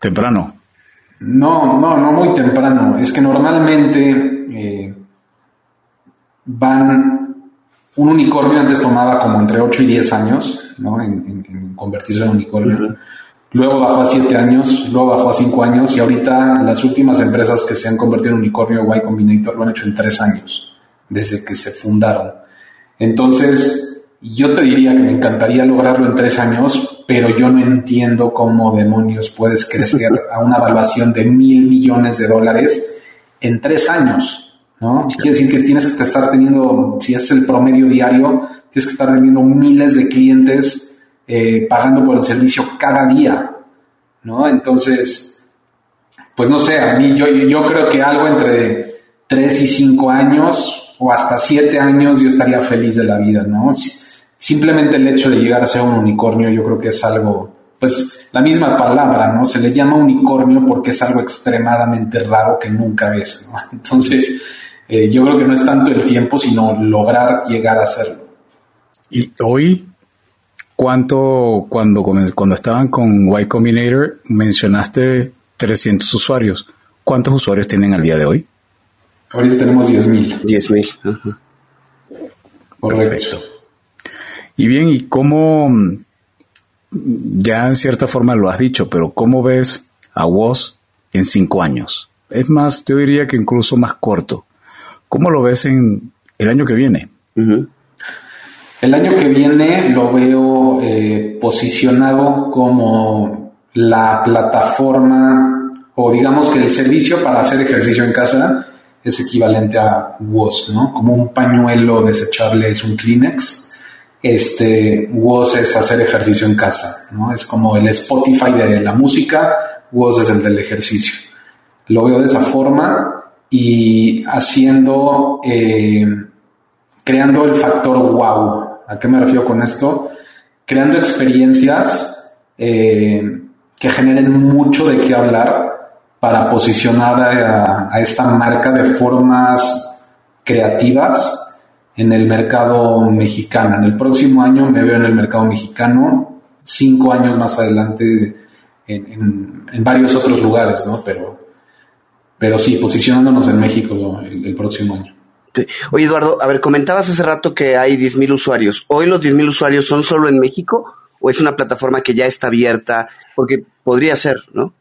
Temprano. No, no, no muy temprano. Es que normalmente eh, van... Un unicornio antes tomaba como entre 8 y 10 años, ¿no? En, convertirse en unicornio. Luego bajó a 7 años, luego bajó a 5 años y ahorita las últimas empresas que se han convertido en unicornio Y Combinator lo han hecho en 3 años, desde que se fundaron. Entonces, yo te diría que me encantaría lograrlo en tres años, pero yo no entiendo cómo demonios puedes crecer a una evaluación de mil millones de dólares en tres años, ¿no? Quiere decir que tienes que estar teniendo, si es el promedio diario, tienes que estar teniendo miles de clientes eh, pagando por el servicio cada día, ¿no? Entonces, pues no sé, a mí yo, yo creo que algo entre tres y cinco años o hasta siete años yo estaría feliz de la vida, ¿no? Simplemente el hecho de llegar a ser un unicornio yo creo que es algo, pues la misma palabra, ¿no? Se le llama unicornio porque es algo extremadamente raro que nunca ves, ¿no? (laughs) Entonces, eh, yo creo que no es tanto el tiempo, sino lograr llegar a hacerlo. Y hoy, ¿cuánto, cuando, cuando estaban con Y Combinator, mencionaste 300 usuarios? ¿Cuántos usuarios tienen al día de hoy? Ahorita tenemos 10.000. 10.000. Correcto. Y bien, ¿y cómo, ya en cierta forma lo has dicho, pero cómo ves a Woz en cinco años? Es más, yo diría que incluso más corto. ¿Cómo lo ves en el año que viene? El año que viene lo veo eh, posicionado como la plataforma o digamos que el servicio para hacer ejercicio en casa es equivalente a WOS, ¿no? Como un pañuelo desechable es un Kleenex este, WOS es hacer ejercicio en casa, ¿no? Es como el Spotify de la música, WOS es el del ejercicio. Lo veo de esa forma y haciendo, eh, creando el factor wow. ¿A qué me refiero con esto? Creando experiencias eh, que generen mucho de qué hablar para posicionar a esta marca de formas creativas en el mercado mexicano. En el próximo año me veo en el mercado mexicano, cinco años más adelante en, varios otros lugares, ¿no? Pero, pero sí, posicionándonos en México el, próximo año. Oye, Eduardo, a ver, comentabas hace rato que hay 10.000 usuarios. ¿Hoy los 10.000 usuarios son solo en México o es una plataforma que ya está abierta? Porque podría ser, ¿no?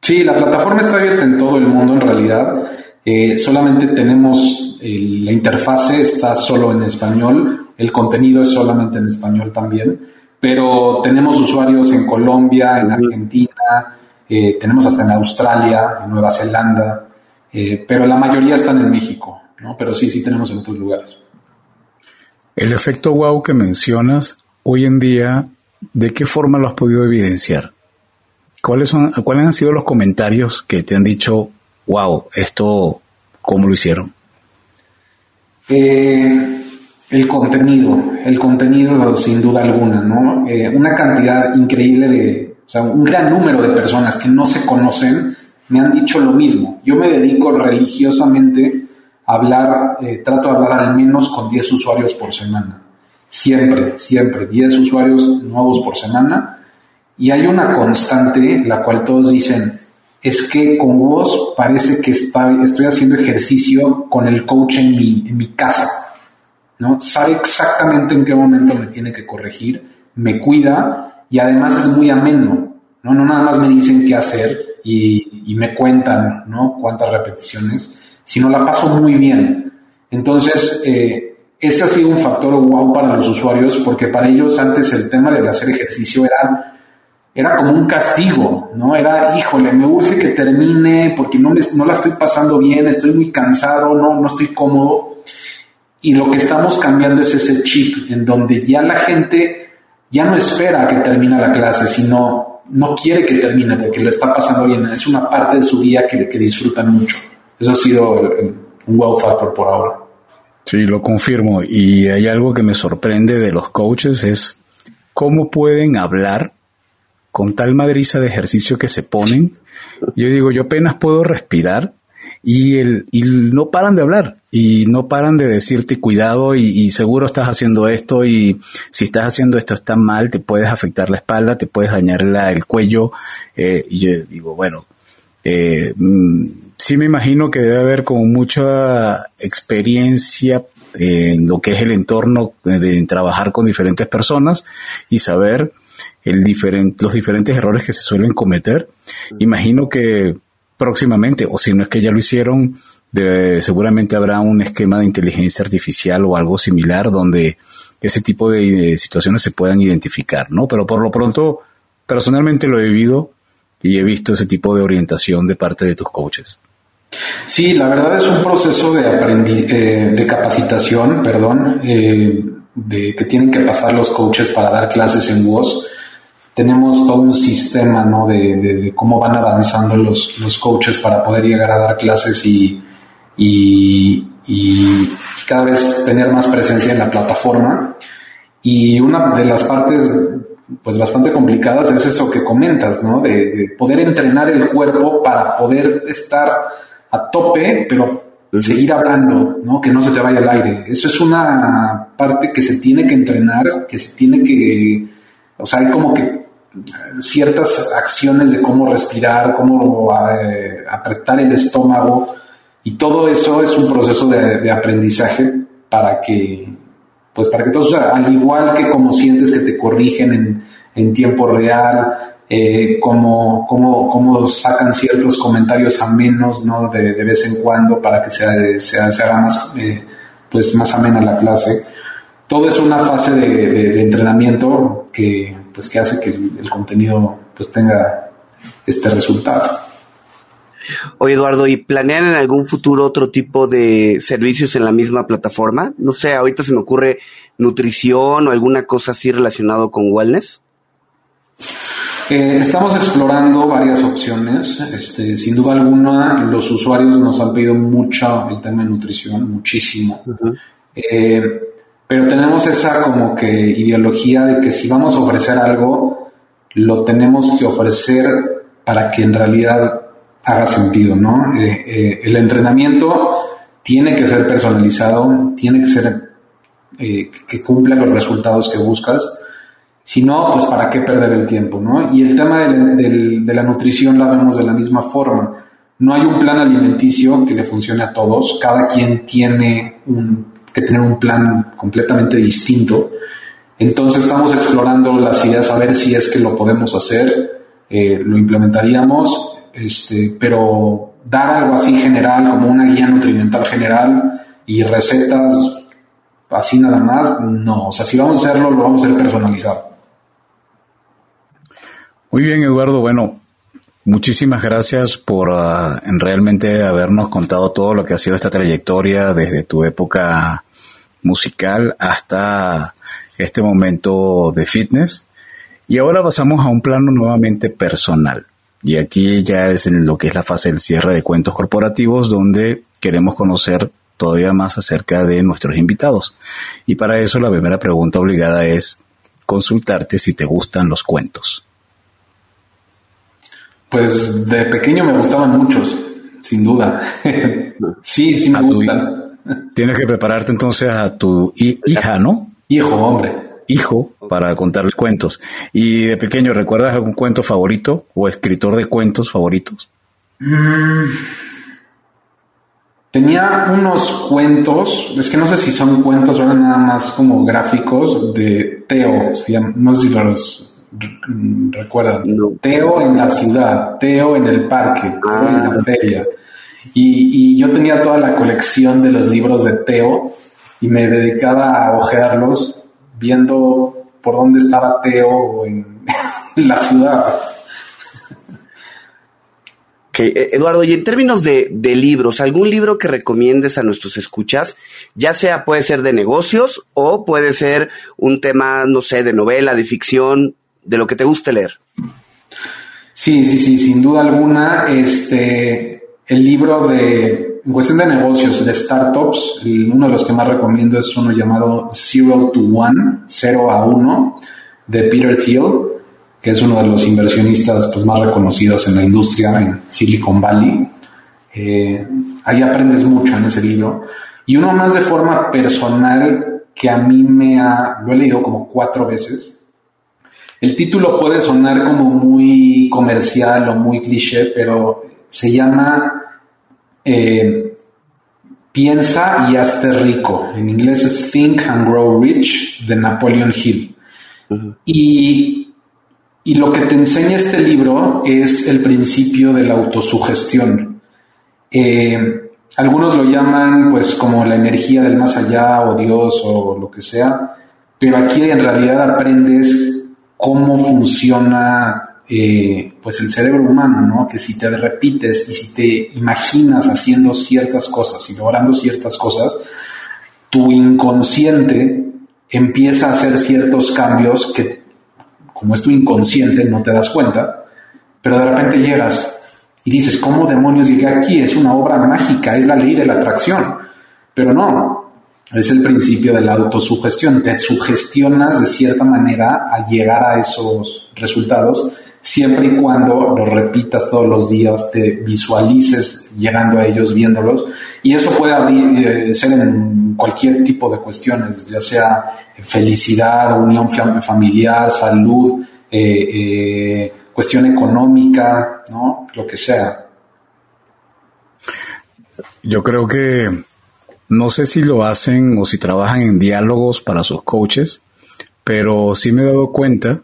Sí, la plataforma está abierta en todo el mundo en realidad. Eh, solamente tenemos la interfase, está solo en español, el contenido es solamente en español también, pero tenemos usuarios en Colombia, en Argentina, eh, tenemos hasta en Australia, en Nueva Zelanda, eh, pero la mayoría están en México, ¿no? pero sí, sí tenemos en otros lugares. El efecto wow que mencionas, hoy en día, ¿de qué forma lo has podido evidenciar? ¿Cuáles, son, ¿Cuáles han sido los comentarios que te han dicho, wow, esto, ¿cómo lo hicieron? Eh, el contenido, el contenido sin duda alguna, ¿no? Eh, una cantidad increíble de, o sea, un gran número de personas que no se conocen me han dicho lo mismo. Yo me dedico religiosamente a hablar, eh, trato de hablar al menos con 10 usuarios por semana. Siempre, siempre, 10 usuarios nuevos por semana. Y hay una constante, la cual todos dicen, es que con vos parece que estoy haciendo ejercicio con el coach en mi, casa, ¿no? Sabe exactamente en qué momento me tiene que corregir, me cuida y además es muy ameno, ¿no? No nada más me dicen qué hacer y, me cuentan, ¿no? Cuántas repeticiones, sino la paso muy bien. Entonces, eh, ese ha sido un factor wow para los usuarios porque para ellos antes el tema de hacer ejercicio era era como un castigo, ¿no? Era, híjole, me urge que termine porque no, no la estoy pasando bien, estoy muy cansado, no, no estoy cómodo. Y lo que estamos cambiando es ese chip en donde ya la gente ya no espera que termine la clase, sino no quiere que termine porque lo está pasando bien. Es una parte de su día que, que disfrutan mucho. Eso ha sido un wow factor por ahora. Sí, lo confirmo. Y hay algo que me sorprende de los coaches es cómo pueden hablar con tal madriza de ejercicio que se ponen, yo digo, yo apenas puedo respirar y, el, y no paran de hablar y no paran de decirte cuidado y, seguro estás haciendo esto y si estás haciendo esto está mal, te puedes afectar la espalda, te puedes dañar el cuello. Eh, y yo digo, bueno, eh, mm, sí me imagino que debe haber como mucha experiencia en lo que es el entorno de trabajar con diferentes personas y saber el los diferentes errores que se suelen cometer. Imagino que próximamente, o si no es que ya lo hicieron, seguramente habrá un esquema de inteligencia artificial o algo similar donde ese tipo de, situaciones se puedan identificar, ¿no? Pero por lo pronto, personalmente lo he vivido y he visto ese tipo de orientación de parte de tus coaches. Sí, la verdad es un proceso de, eh, de capacitación, perdón, eh, de que tienen que pasar los coaches para dar clases en voz tenemos todo un sistema ¿no? de, cómo van avanzando los, los, coaches para poder llegar a dar clases y, y, cada vez tener más presencia en la plataforma. Y una de las partes pues bastante complicadas es eso que comentas, ¿no? De, poder entrenar el cuerpo para poder estar a tope, pero seguir hablando, ¿no? Que no se te vaya el aire. Eso es una parte que se tiene que entrenar, que se tiene que, o sea, hay como que ciertas acciones de cómo respirar, cómo eh, apretar el estómago y todo eso es un proceso de, aprendizaje para que, pues para que todos, al igual que como sientes que te corrigen en, tiempo real, eh, como, como, sacan ciertos comentarios a menos, ¿no? De, vez en cuando para que se, se, haga más, eh, pues más amena la clase. Todo es una fase de entrenamiento que, pues que hace que el, contenido pues tenga este resultado. Oye, Eduardo, ¿y planean en algún futuro otro tipo de servicios en la misma plataforma? No sé, ahorita se me ocurre nutrición o alguna cosa así relacionado con wellness. Eh, estamos explorando varias opciones. Este, sin duda alguna, los usuarios nos han pedido mucho el tema de nutrición, muchísimo. Pero tenemos esa como que ideología de que si vamos a ofrecer algo, lo tenemos que ofrecer para que en realidad haga sentido, ¿no? Eh, eh, el entrenamiento tiene que ser personalizado, tiene que ser eh, que cumpla los resultados que buscas Si no, pues para qué perder el tiempo, ¿no? Y el tema de la nutrición la vemos de la misma forma. No hay un plan alimenticio que le funcione a todos. Cada quien tiene que tener un plan completamente distinto. Entonces estamos explorando las ideas a ver si es que lo podemos hacer, eh, lo implementaríamos, este, pero dar algo así general, como una guía nutrimental general y recetas así nada más, no. O sea, si vamos a hacerlo, lo vamos a hacer personalizado. Muy bien, Eduardo. Bueno, muchísimas gracias por uh, realmente habernos contado todo lo que ha sido esta trayectoria desde tu época musical hasta este momento de fitness. Y ahora pasamos a un plano nuevamente personal. Y aquí ya es en lo que es la fase del cierre de cuentos corporativos, donde queremos conocer todavía más acerca de nuestros invitados. Y para eso la primera pregunta obligada es consultarte si te gustan los cuentos. Pues de pequeño me gustaban muchos, sin duda. (laughs) sí, sí me gustan. Tienes que prepararte entonces a tu hija, ¿no? Hijo, hombre. Hijo, para contarle cuentos. Y de pequeño, ¿recuerdas algún cuento favorito o escritor de cuentos favoritos? Mm, Tenía unos cuentos, es que no sé si son cuentos o eran nada más como gráficos de Teo, no sé si los recuerdan. Teo en la ciudad, Teo en el parque, Teo en la ah. feria. Y, yo tenía toda la colección de los libros de Teo y me dedicaba a ojearlos viendo por dónde estaba Teo en (laughs) la ciudad. Eh, Eduardo, y en términos de, libros, ¿algún libro que recomiendes a nuestros escuchas? Ya sea puede ser de negocios o puede ser un tema, no sé, de novela, de ficción, de lo que te guste leer. Sí, sí, sí, sin duda alguna. Este, el libro de, en cuestión de negocios, de startups, uno de los que más recomiendo es uno llamado Zero to One, Cero a Uno, de Peter Thiel que es uno de los inversionistas pues, más reconocidos en la industria en Silicon Valley. Eh, ahí aprendes mucho en ese libro. Y uno más de forma personal que a mí me ha, lo he leído como cuatro veces. El título puede sonar como muy comercial o muy cliché, pero se llama eh, Piensa y hazte rico. En inglés es Think and Grow Rich de Napoleon Hill. Y y lo que te enseña este libro es el principio de la autosugestión. Eh, algunos lo llaman pues como la energía del más allá o Dios o lo que sea, pero aquí en realidad aprendes cómo funciona eh, pues el cerebro humano, ¿no? Que si te repites y si te imaginas haciendo ciertas cosas y logrando ciertas cosas, tu inconsciente empieza a hacer ciertos cambios que como es tu inconsciente, no te das cuenta, pero de repente llegas y dices, ¿cómo demonios llegué aquí? Es una obra mágica, es la ley de la atracción. Pero no, es el principio de la autosugestión. Te sugestionas de cierta manera a llegar a esos resultados, siempre y cuando los repitas todos los días, te visualices llegando a ellos, viéndolos. Y eso puede eh, ser en cualquier tipo de cuestiones, ya sea felicidad, unión familiar, salud, eh, eh, cuestión económica, ¿no? Lo que sea. Yo creo que no sé si lo hacen o si trabajan en diálogos para sus coaches, pero sí me he dado cuenta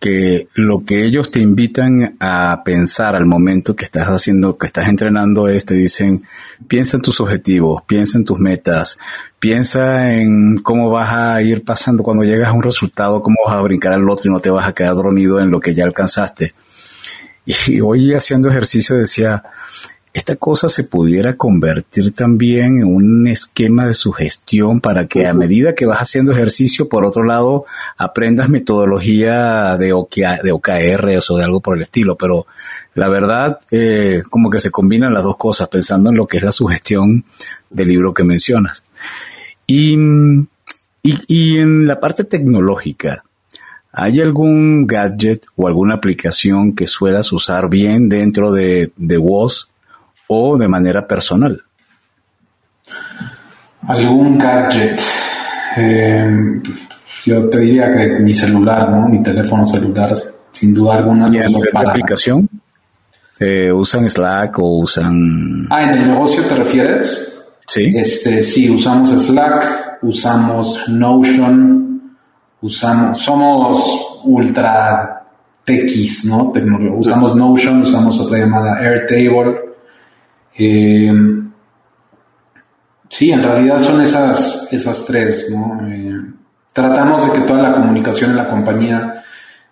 que lo que ellos te invitan a pensar al momento que estás haciendo, que estás entrenando es, te dicen, piensa en tus objetivos, piensa en tus metas, piensa en cómo vas a ir pasando cuando llegas a un resultado, cómo vas a brincar al otro y no te vas a quedar dormido en lo que ya alcanzaste. Y hoy haciendo ejercicio decía, esta cosa se pudiera convertir también en un esquema de sugestión para que a medida que vas haciendo ejercicio, por otro lado, aprendas metodología de, de OKR o de algo por el estilo. Pero la verdad, eh, como que se combinan las dos cosas, pensando en lo que es la sugestión del libro que mencionas. Y, y, en la parte tecnológica, ¿Hay algún gadget o alguna aplicación que suelas usar bien dentro de, de WOS o de manera personal? Algún gadget. Eh, Yo te diría que mi celular, ¿no? Mi teléfono celular, sin duda alguna. ¿Y la aplicación? Eh, ¿Usan Slack o usan...? Ah, ¿en el negocio te refieres? Sí. Este, sí, usamos Slack, usamos Notion, usamos... Somos ultra techis, ¿no? usamos Notion, usamos otra llamada Airtable. Eh, sí, en realidad son esas, esas tres, ¿no? Eh, tratamos de que toda la comunicación en la compañía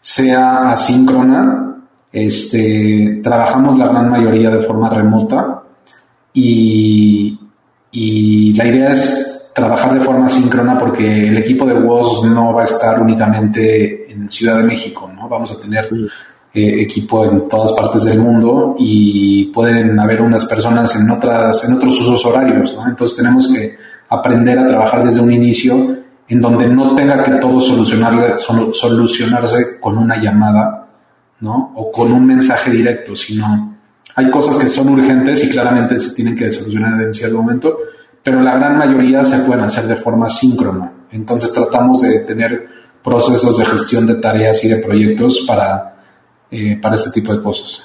sea asíncrona, este, trabajamos la gran mayoría de forma remota y, la idea es trabajar de forma síncrona porque el equipo de WOS no va a estar únicamente en Ciudad de México, ¿no? Vamos a tener mm. Eh, equipo en todas partes del mundo y pueden haber unas personas en otras, en otros usos horarios, ¿no? Entonces tenemos que aprender a trabajar desde un inicio en donde no tenga que todo solucionarse con una llamada ¿no? O con un mensaje directo, sino hay cosas que son urgentes y claramente se tienen que solucionar en cierto momento, pero la gran mayoría se pueden hacer de forma síncrona. Entonces tratamos de tener procesos de gestión de tareas y de proyectos para, eh, para este tipo de cosas.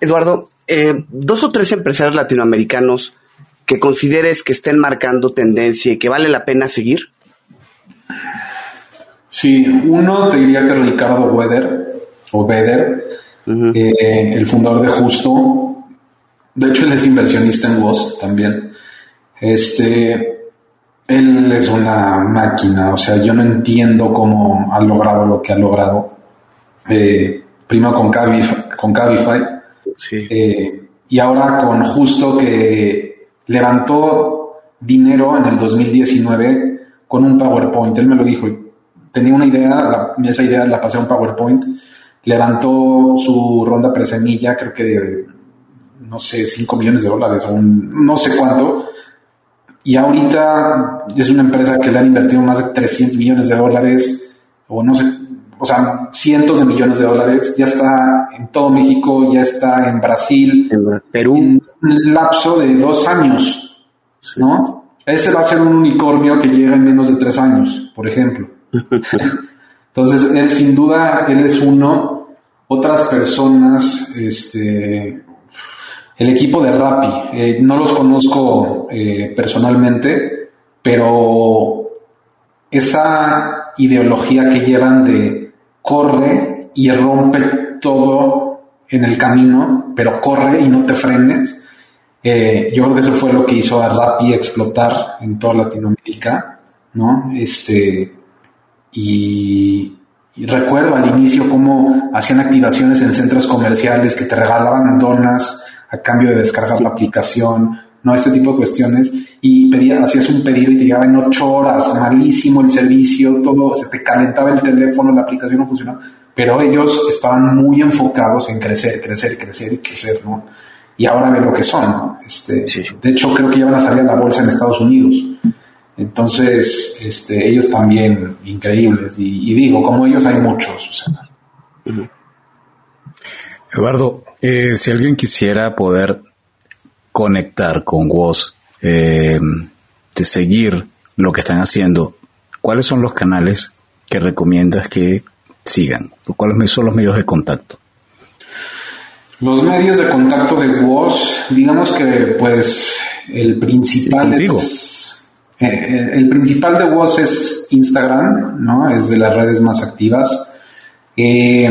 Eduardo, eh, dos o tres empresarios latinoamericanos que consideres que estén marcando tendencia y que vale la pena seguir. Sí, uno te diría que Ricardo Weder, o Weder, eh, el fundador de Justo. De hecho, él es inversionista en Voz también. Este, él es una máquina, o sea, yo no entiendo cómo ha logrado lo que ha logrado. Eh, primero con Cabify, con Cabify. Eh, y ahora con Justo que levantó dinero en el 2019 con un PowerPoint. Él me lo dijo, tenía una idea, esa idea la pasé a un PowerPoint, levantó su ronda presemilla, creo que de, no sé, 5 millones de dólares o no sé cuánto, y ahorita es una empresa que le han invertido más de 300 millones de dólares, o no sé, o sea, cientos de millones de dólares, ya está en todo México, ya está en Brasil, en Perú. En un lapso de dos años, ¿no? Ese va a ser un unicornio que llega en menos de tres años, por ejemplo. (laughs) Entonces, él sin duda, él es uno. Otras personas, este, el equipo de Rappi, eh, no los conozco eh, personalmente, pero esa ideología que llevan de corre y rompe todo en el camino, pero corre y no te frenes. Eh, yo creo que eso fue lo que hizo a Rappi explotar en toda Latinoamérica, ¿no? Este, y, recuerdo al inicio cómo hacían activaciones en centros comerciales que te regalaban donas a cambio de descargar la aplicación, ¿no? Este tipo de cuestiones. Y pedía, hacías un pedido y te llegaba en ocho horas, malísimo el servicio, todo, se te calentaba el teléfono, la aplicación no funcionaba. Pero ellos estaban muy enfocados en crecer, crecer, crecer y crecer, ¿no? Y ahora ve lo que son, ¿no? Este, De hecho, creo que ya van a salir a la bolsa en Estados Unidos. Entonces, este, ellos también increíbles. Y, digo, como ellos hay muchos. Eduardo, eh, si alguien quisiera poder conectar con vos, eh, de seguir lo que están haciendo, ¿cuáles son los canales que recomiendas que sigan? ¿Cuáles son los medios de contacto? Los medios de contacto de WOS, digamos que pues el principal es eh, el principal de WOS es Instagram, ¿no? Es de las redes más activas. Eh,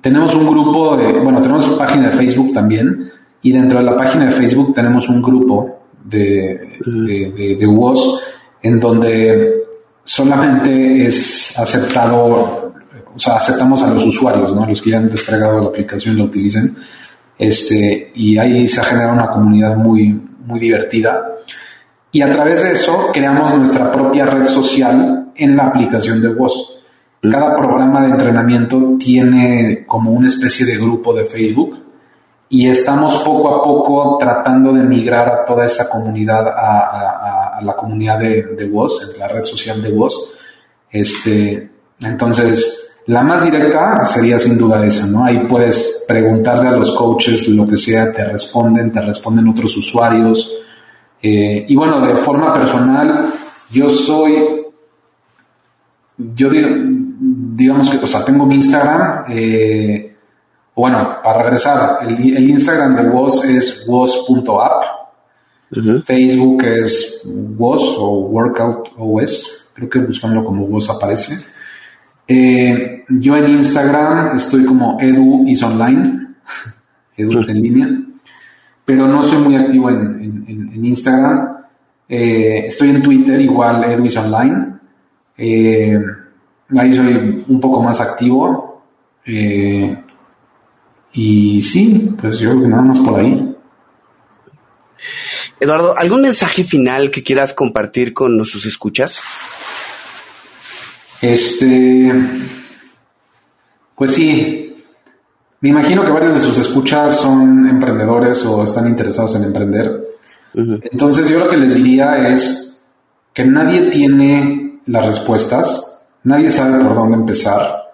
tenemos un grupo de, bueno, tenemos página de Facebook también, y dentro de la página de Facebook tenemos un grupo de, de, de, WOS en donde solamente es aceptado, o sea, aceptamos a los usuarios, ¿no? Los que ya han descargado la aplicación y la utilicen. Este, y ahí se ha generado una comunidad muy, muy divertida. Y a través de eso creamos nuestra propia red social en la aplicación de voz. Cada programa de entrenamiento tiene como una especie de grupo de Facebook y estamos poco a poco tratando de migrar a toda esa comunidad, a, la comunidad de, de en la red social de voz. Este, entonces, la más directa sería sin duda esa, ¿no? Ahí puedes preguntarle a los coaches lo que sea, te responden, te responden otros usuarios, eh, y bueno, de forma personal, yo soy yo digamos que, o sea, tengo mi Instagram, eh, bueno, para regresar, el, Instagram de WOS es WOS.app, Facebook es WOS o Workout OS, creo que buscándolo como WOS aparece. Eh, yo en Instagram estoy como Edu is online, (laughs) Edu en línea, pero no soy muy activo en, Instagram. Eh, estoy en Twitter, igual Edu is online. Eh, ahí soy un poco más activo. Y sí, pues yo creo que nada más por ahí. Eduardo, ¿algún mensaje final que quieras compartir con nuestros escuchas? Este, pues sí, me imagino que varios de sus escuchas son emprendedores o están interesados en emprender. Entonces yo lo que les diría es que nadie tiene las respuestas, nadie sabe por dónde empezar,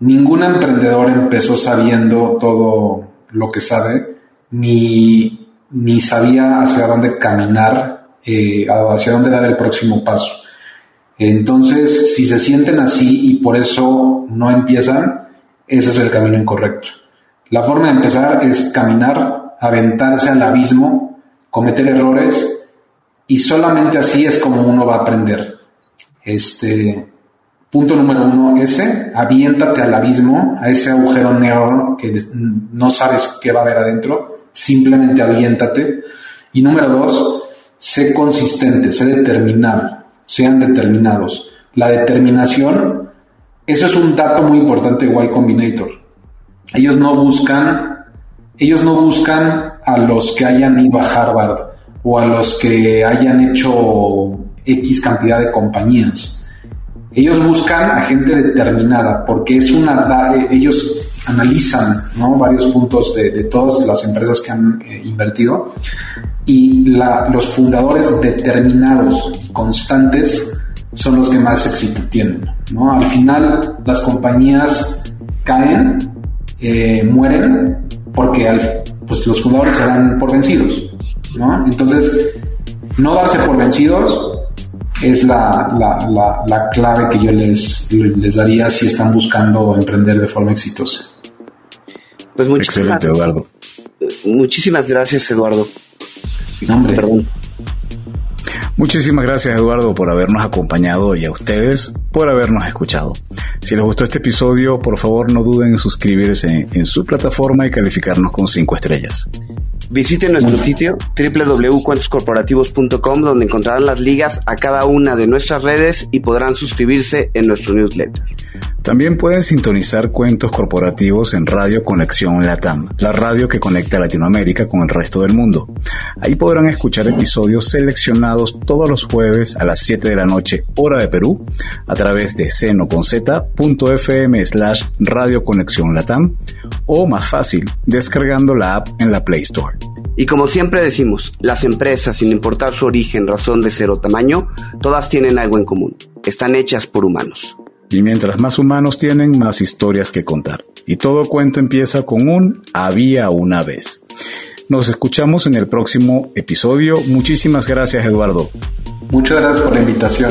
ningún emprendedor empezó sabiendo todo lo que sabe, ni, ni sabía hacia dónde caminar, eh, hacia dónde dar el próximo paso. Entonces, si se sienten así y por eso no empiezan, ese es el camino incorrecto. La forma de empezar es caminar, aventarse al abismo, cometer errores y solamente así es como uno va a aprender. Este punto número uno, ese, aviéntate al abismo, a ese agujero negro que no sabes qué va a haber adentro, simplemente aviéntate. Y número dos, sé consistente, sé determinado sean determinados. La determinación, eso es un dato muy importante de Y Combinator. Ellos no buscan, ellos no buscan a los que hayan ido a Harvard o a los que hayan hecho X cantidad de compañías. Ellos buscan a gente determinada porque es una, ellos analizan varios puntos de, todas las empresas que han eh, invertido y los fundadores determinados y constantes son los que más éxito tienen. ¿no? Al final las compañías caen, eh, mueren, porque pues los fundadores se dan por vencidos. ¿no? Entonces, no darse por vencidos es la, la, clave que yo les, les daría si están buscando emprender de forma exitosa. Pues Excelente, Eduardo. Muchísimas gracias, Eduardo. Nombre. Perdón. Muchísimas gracias Eduardo por habernos acompañado y a ustedes por habernos escuchado. Si les gustó este episodio, por favor no duden en suscribirse en su plataforma y calificarnos con cinco estrellas. Visiten nuestro sitio www.cuentoscorporativos.com donde encontrarán las ligas a cada una de nuestras redes y podrán suscribirse en nuestro newsletter. También pueden sintonizar cuentos corporativos en Radio Conexión Latam, la radio que conecta a Latinoamérica con el resto del mundo. Ahí podrán escuchar episodios seleccionados todos los jueves a las 7 de la noche, hora de Perú, a través de seno.fm slash Radio Conexión Latam o más fácil, descargando la app en la Play Store. Y como siempre decimos, las empresas, sin importar su origen, razón de ser o tamaño, todas tienen algo en común. Están hechas por humanos. Y mientras más humanos tienen, más historias que contar. Y todo cuento empieza con un había una vez. Nos escuchamos en el próximo episodio. Muchísimas gracias, Eduardo. Muchas gracias por la invitación.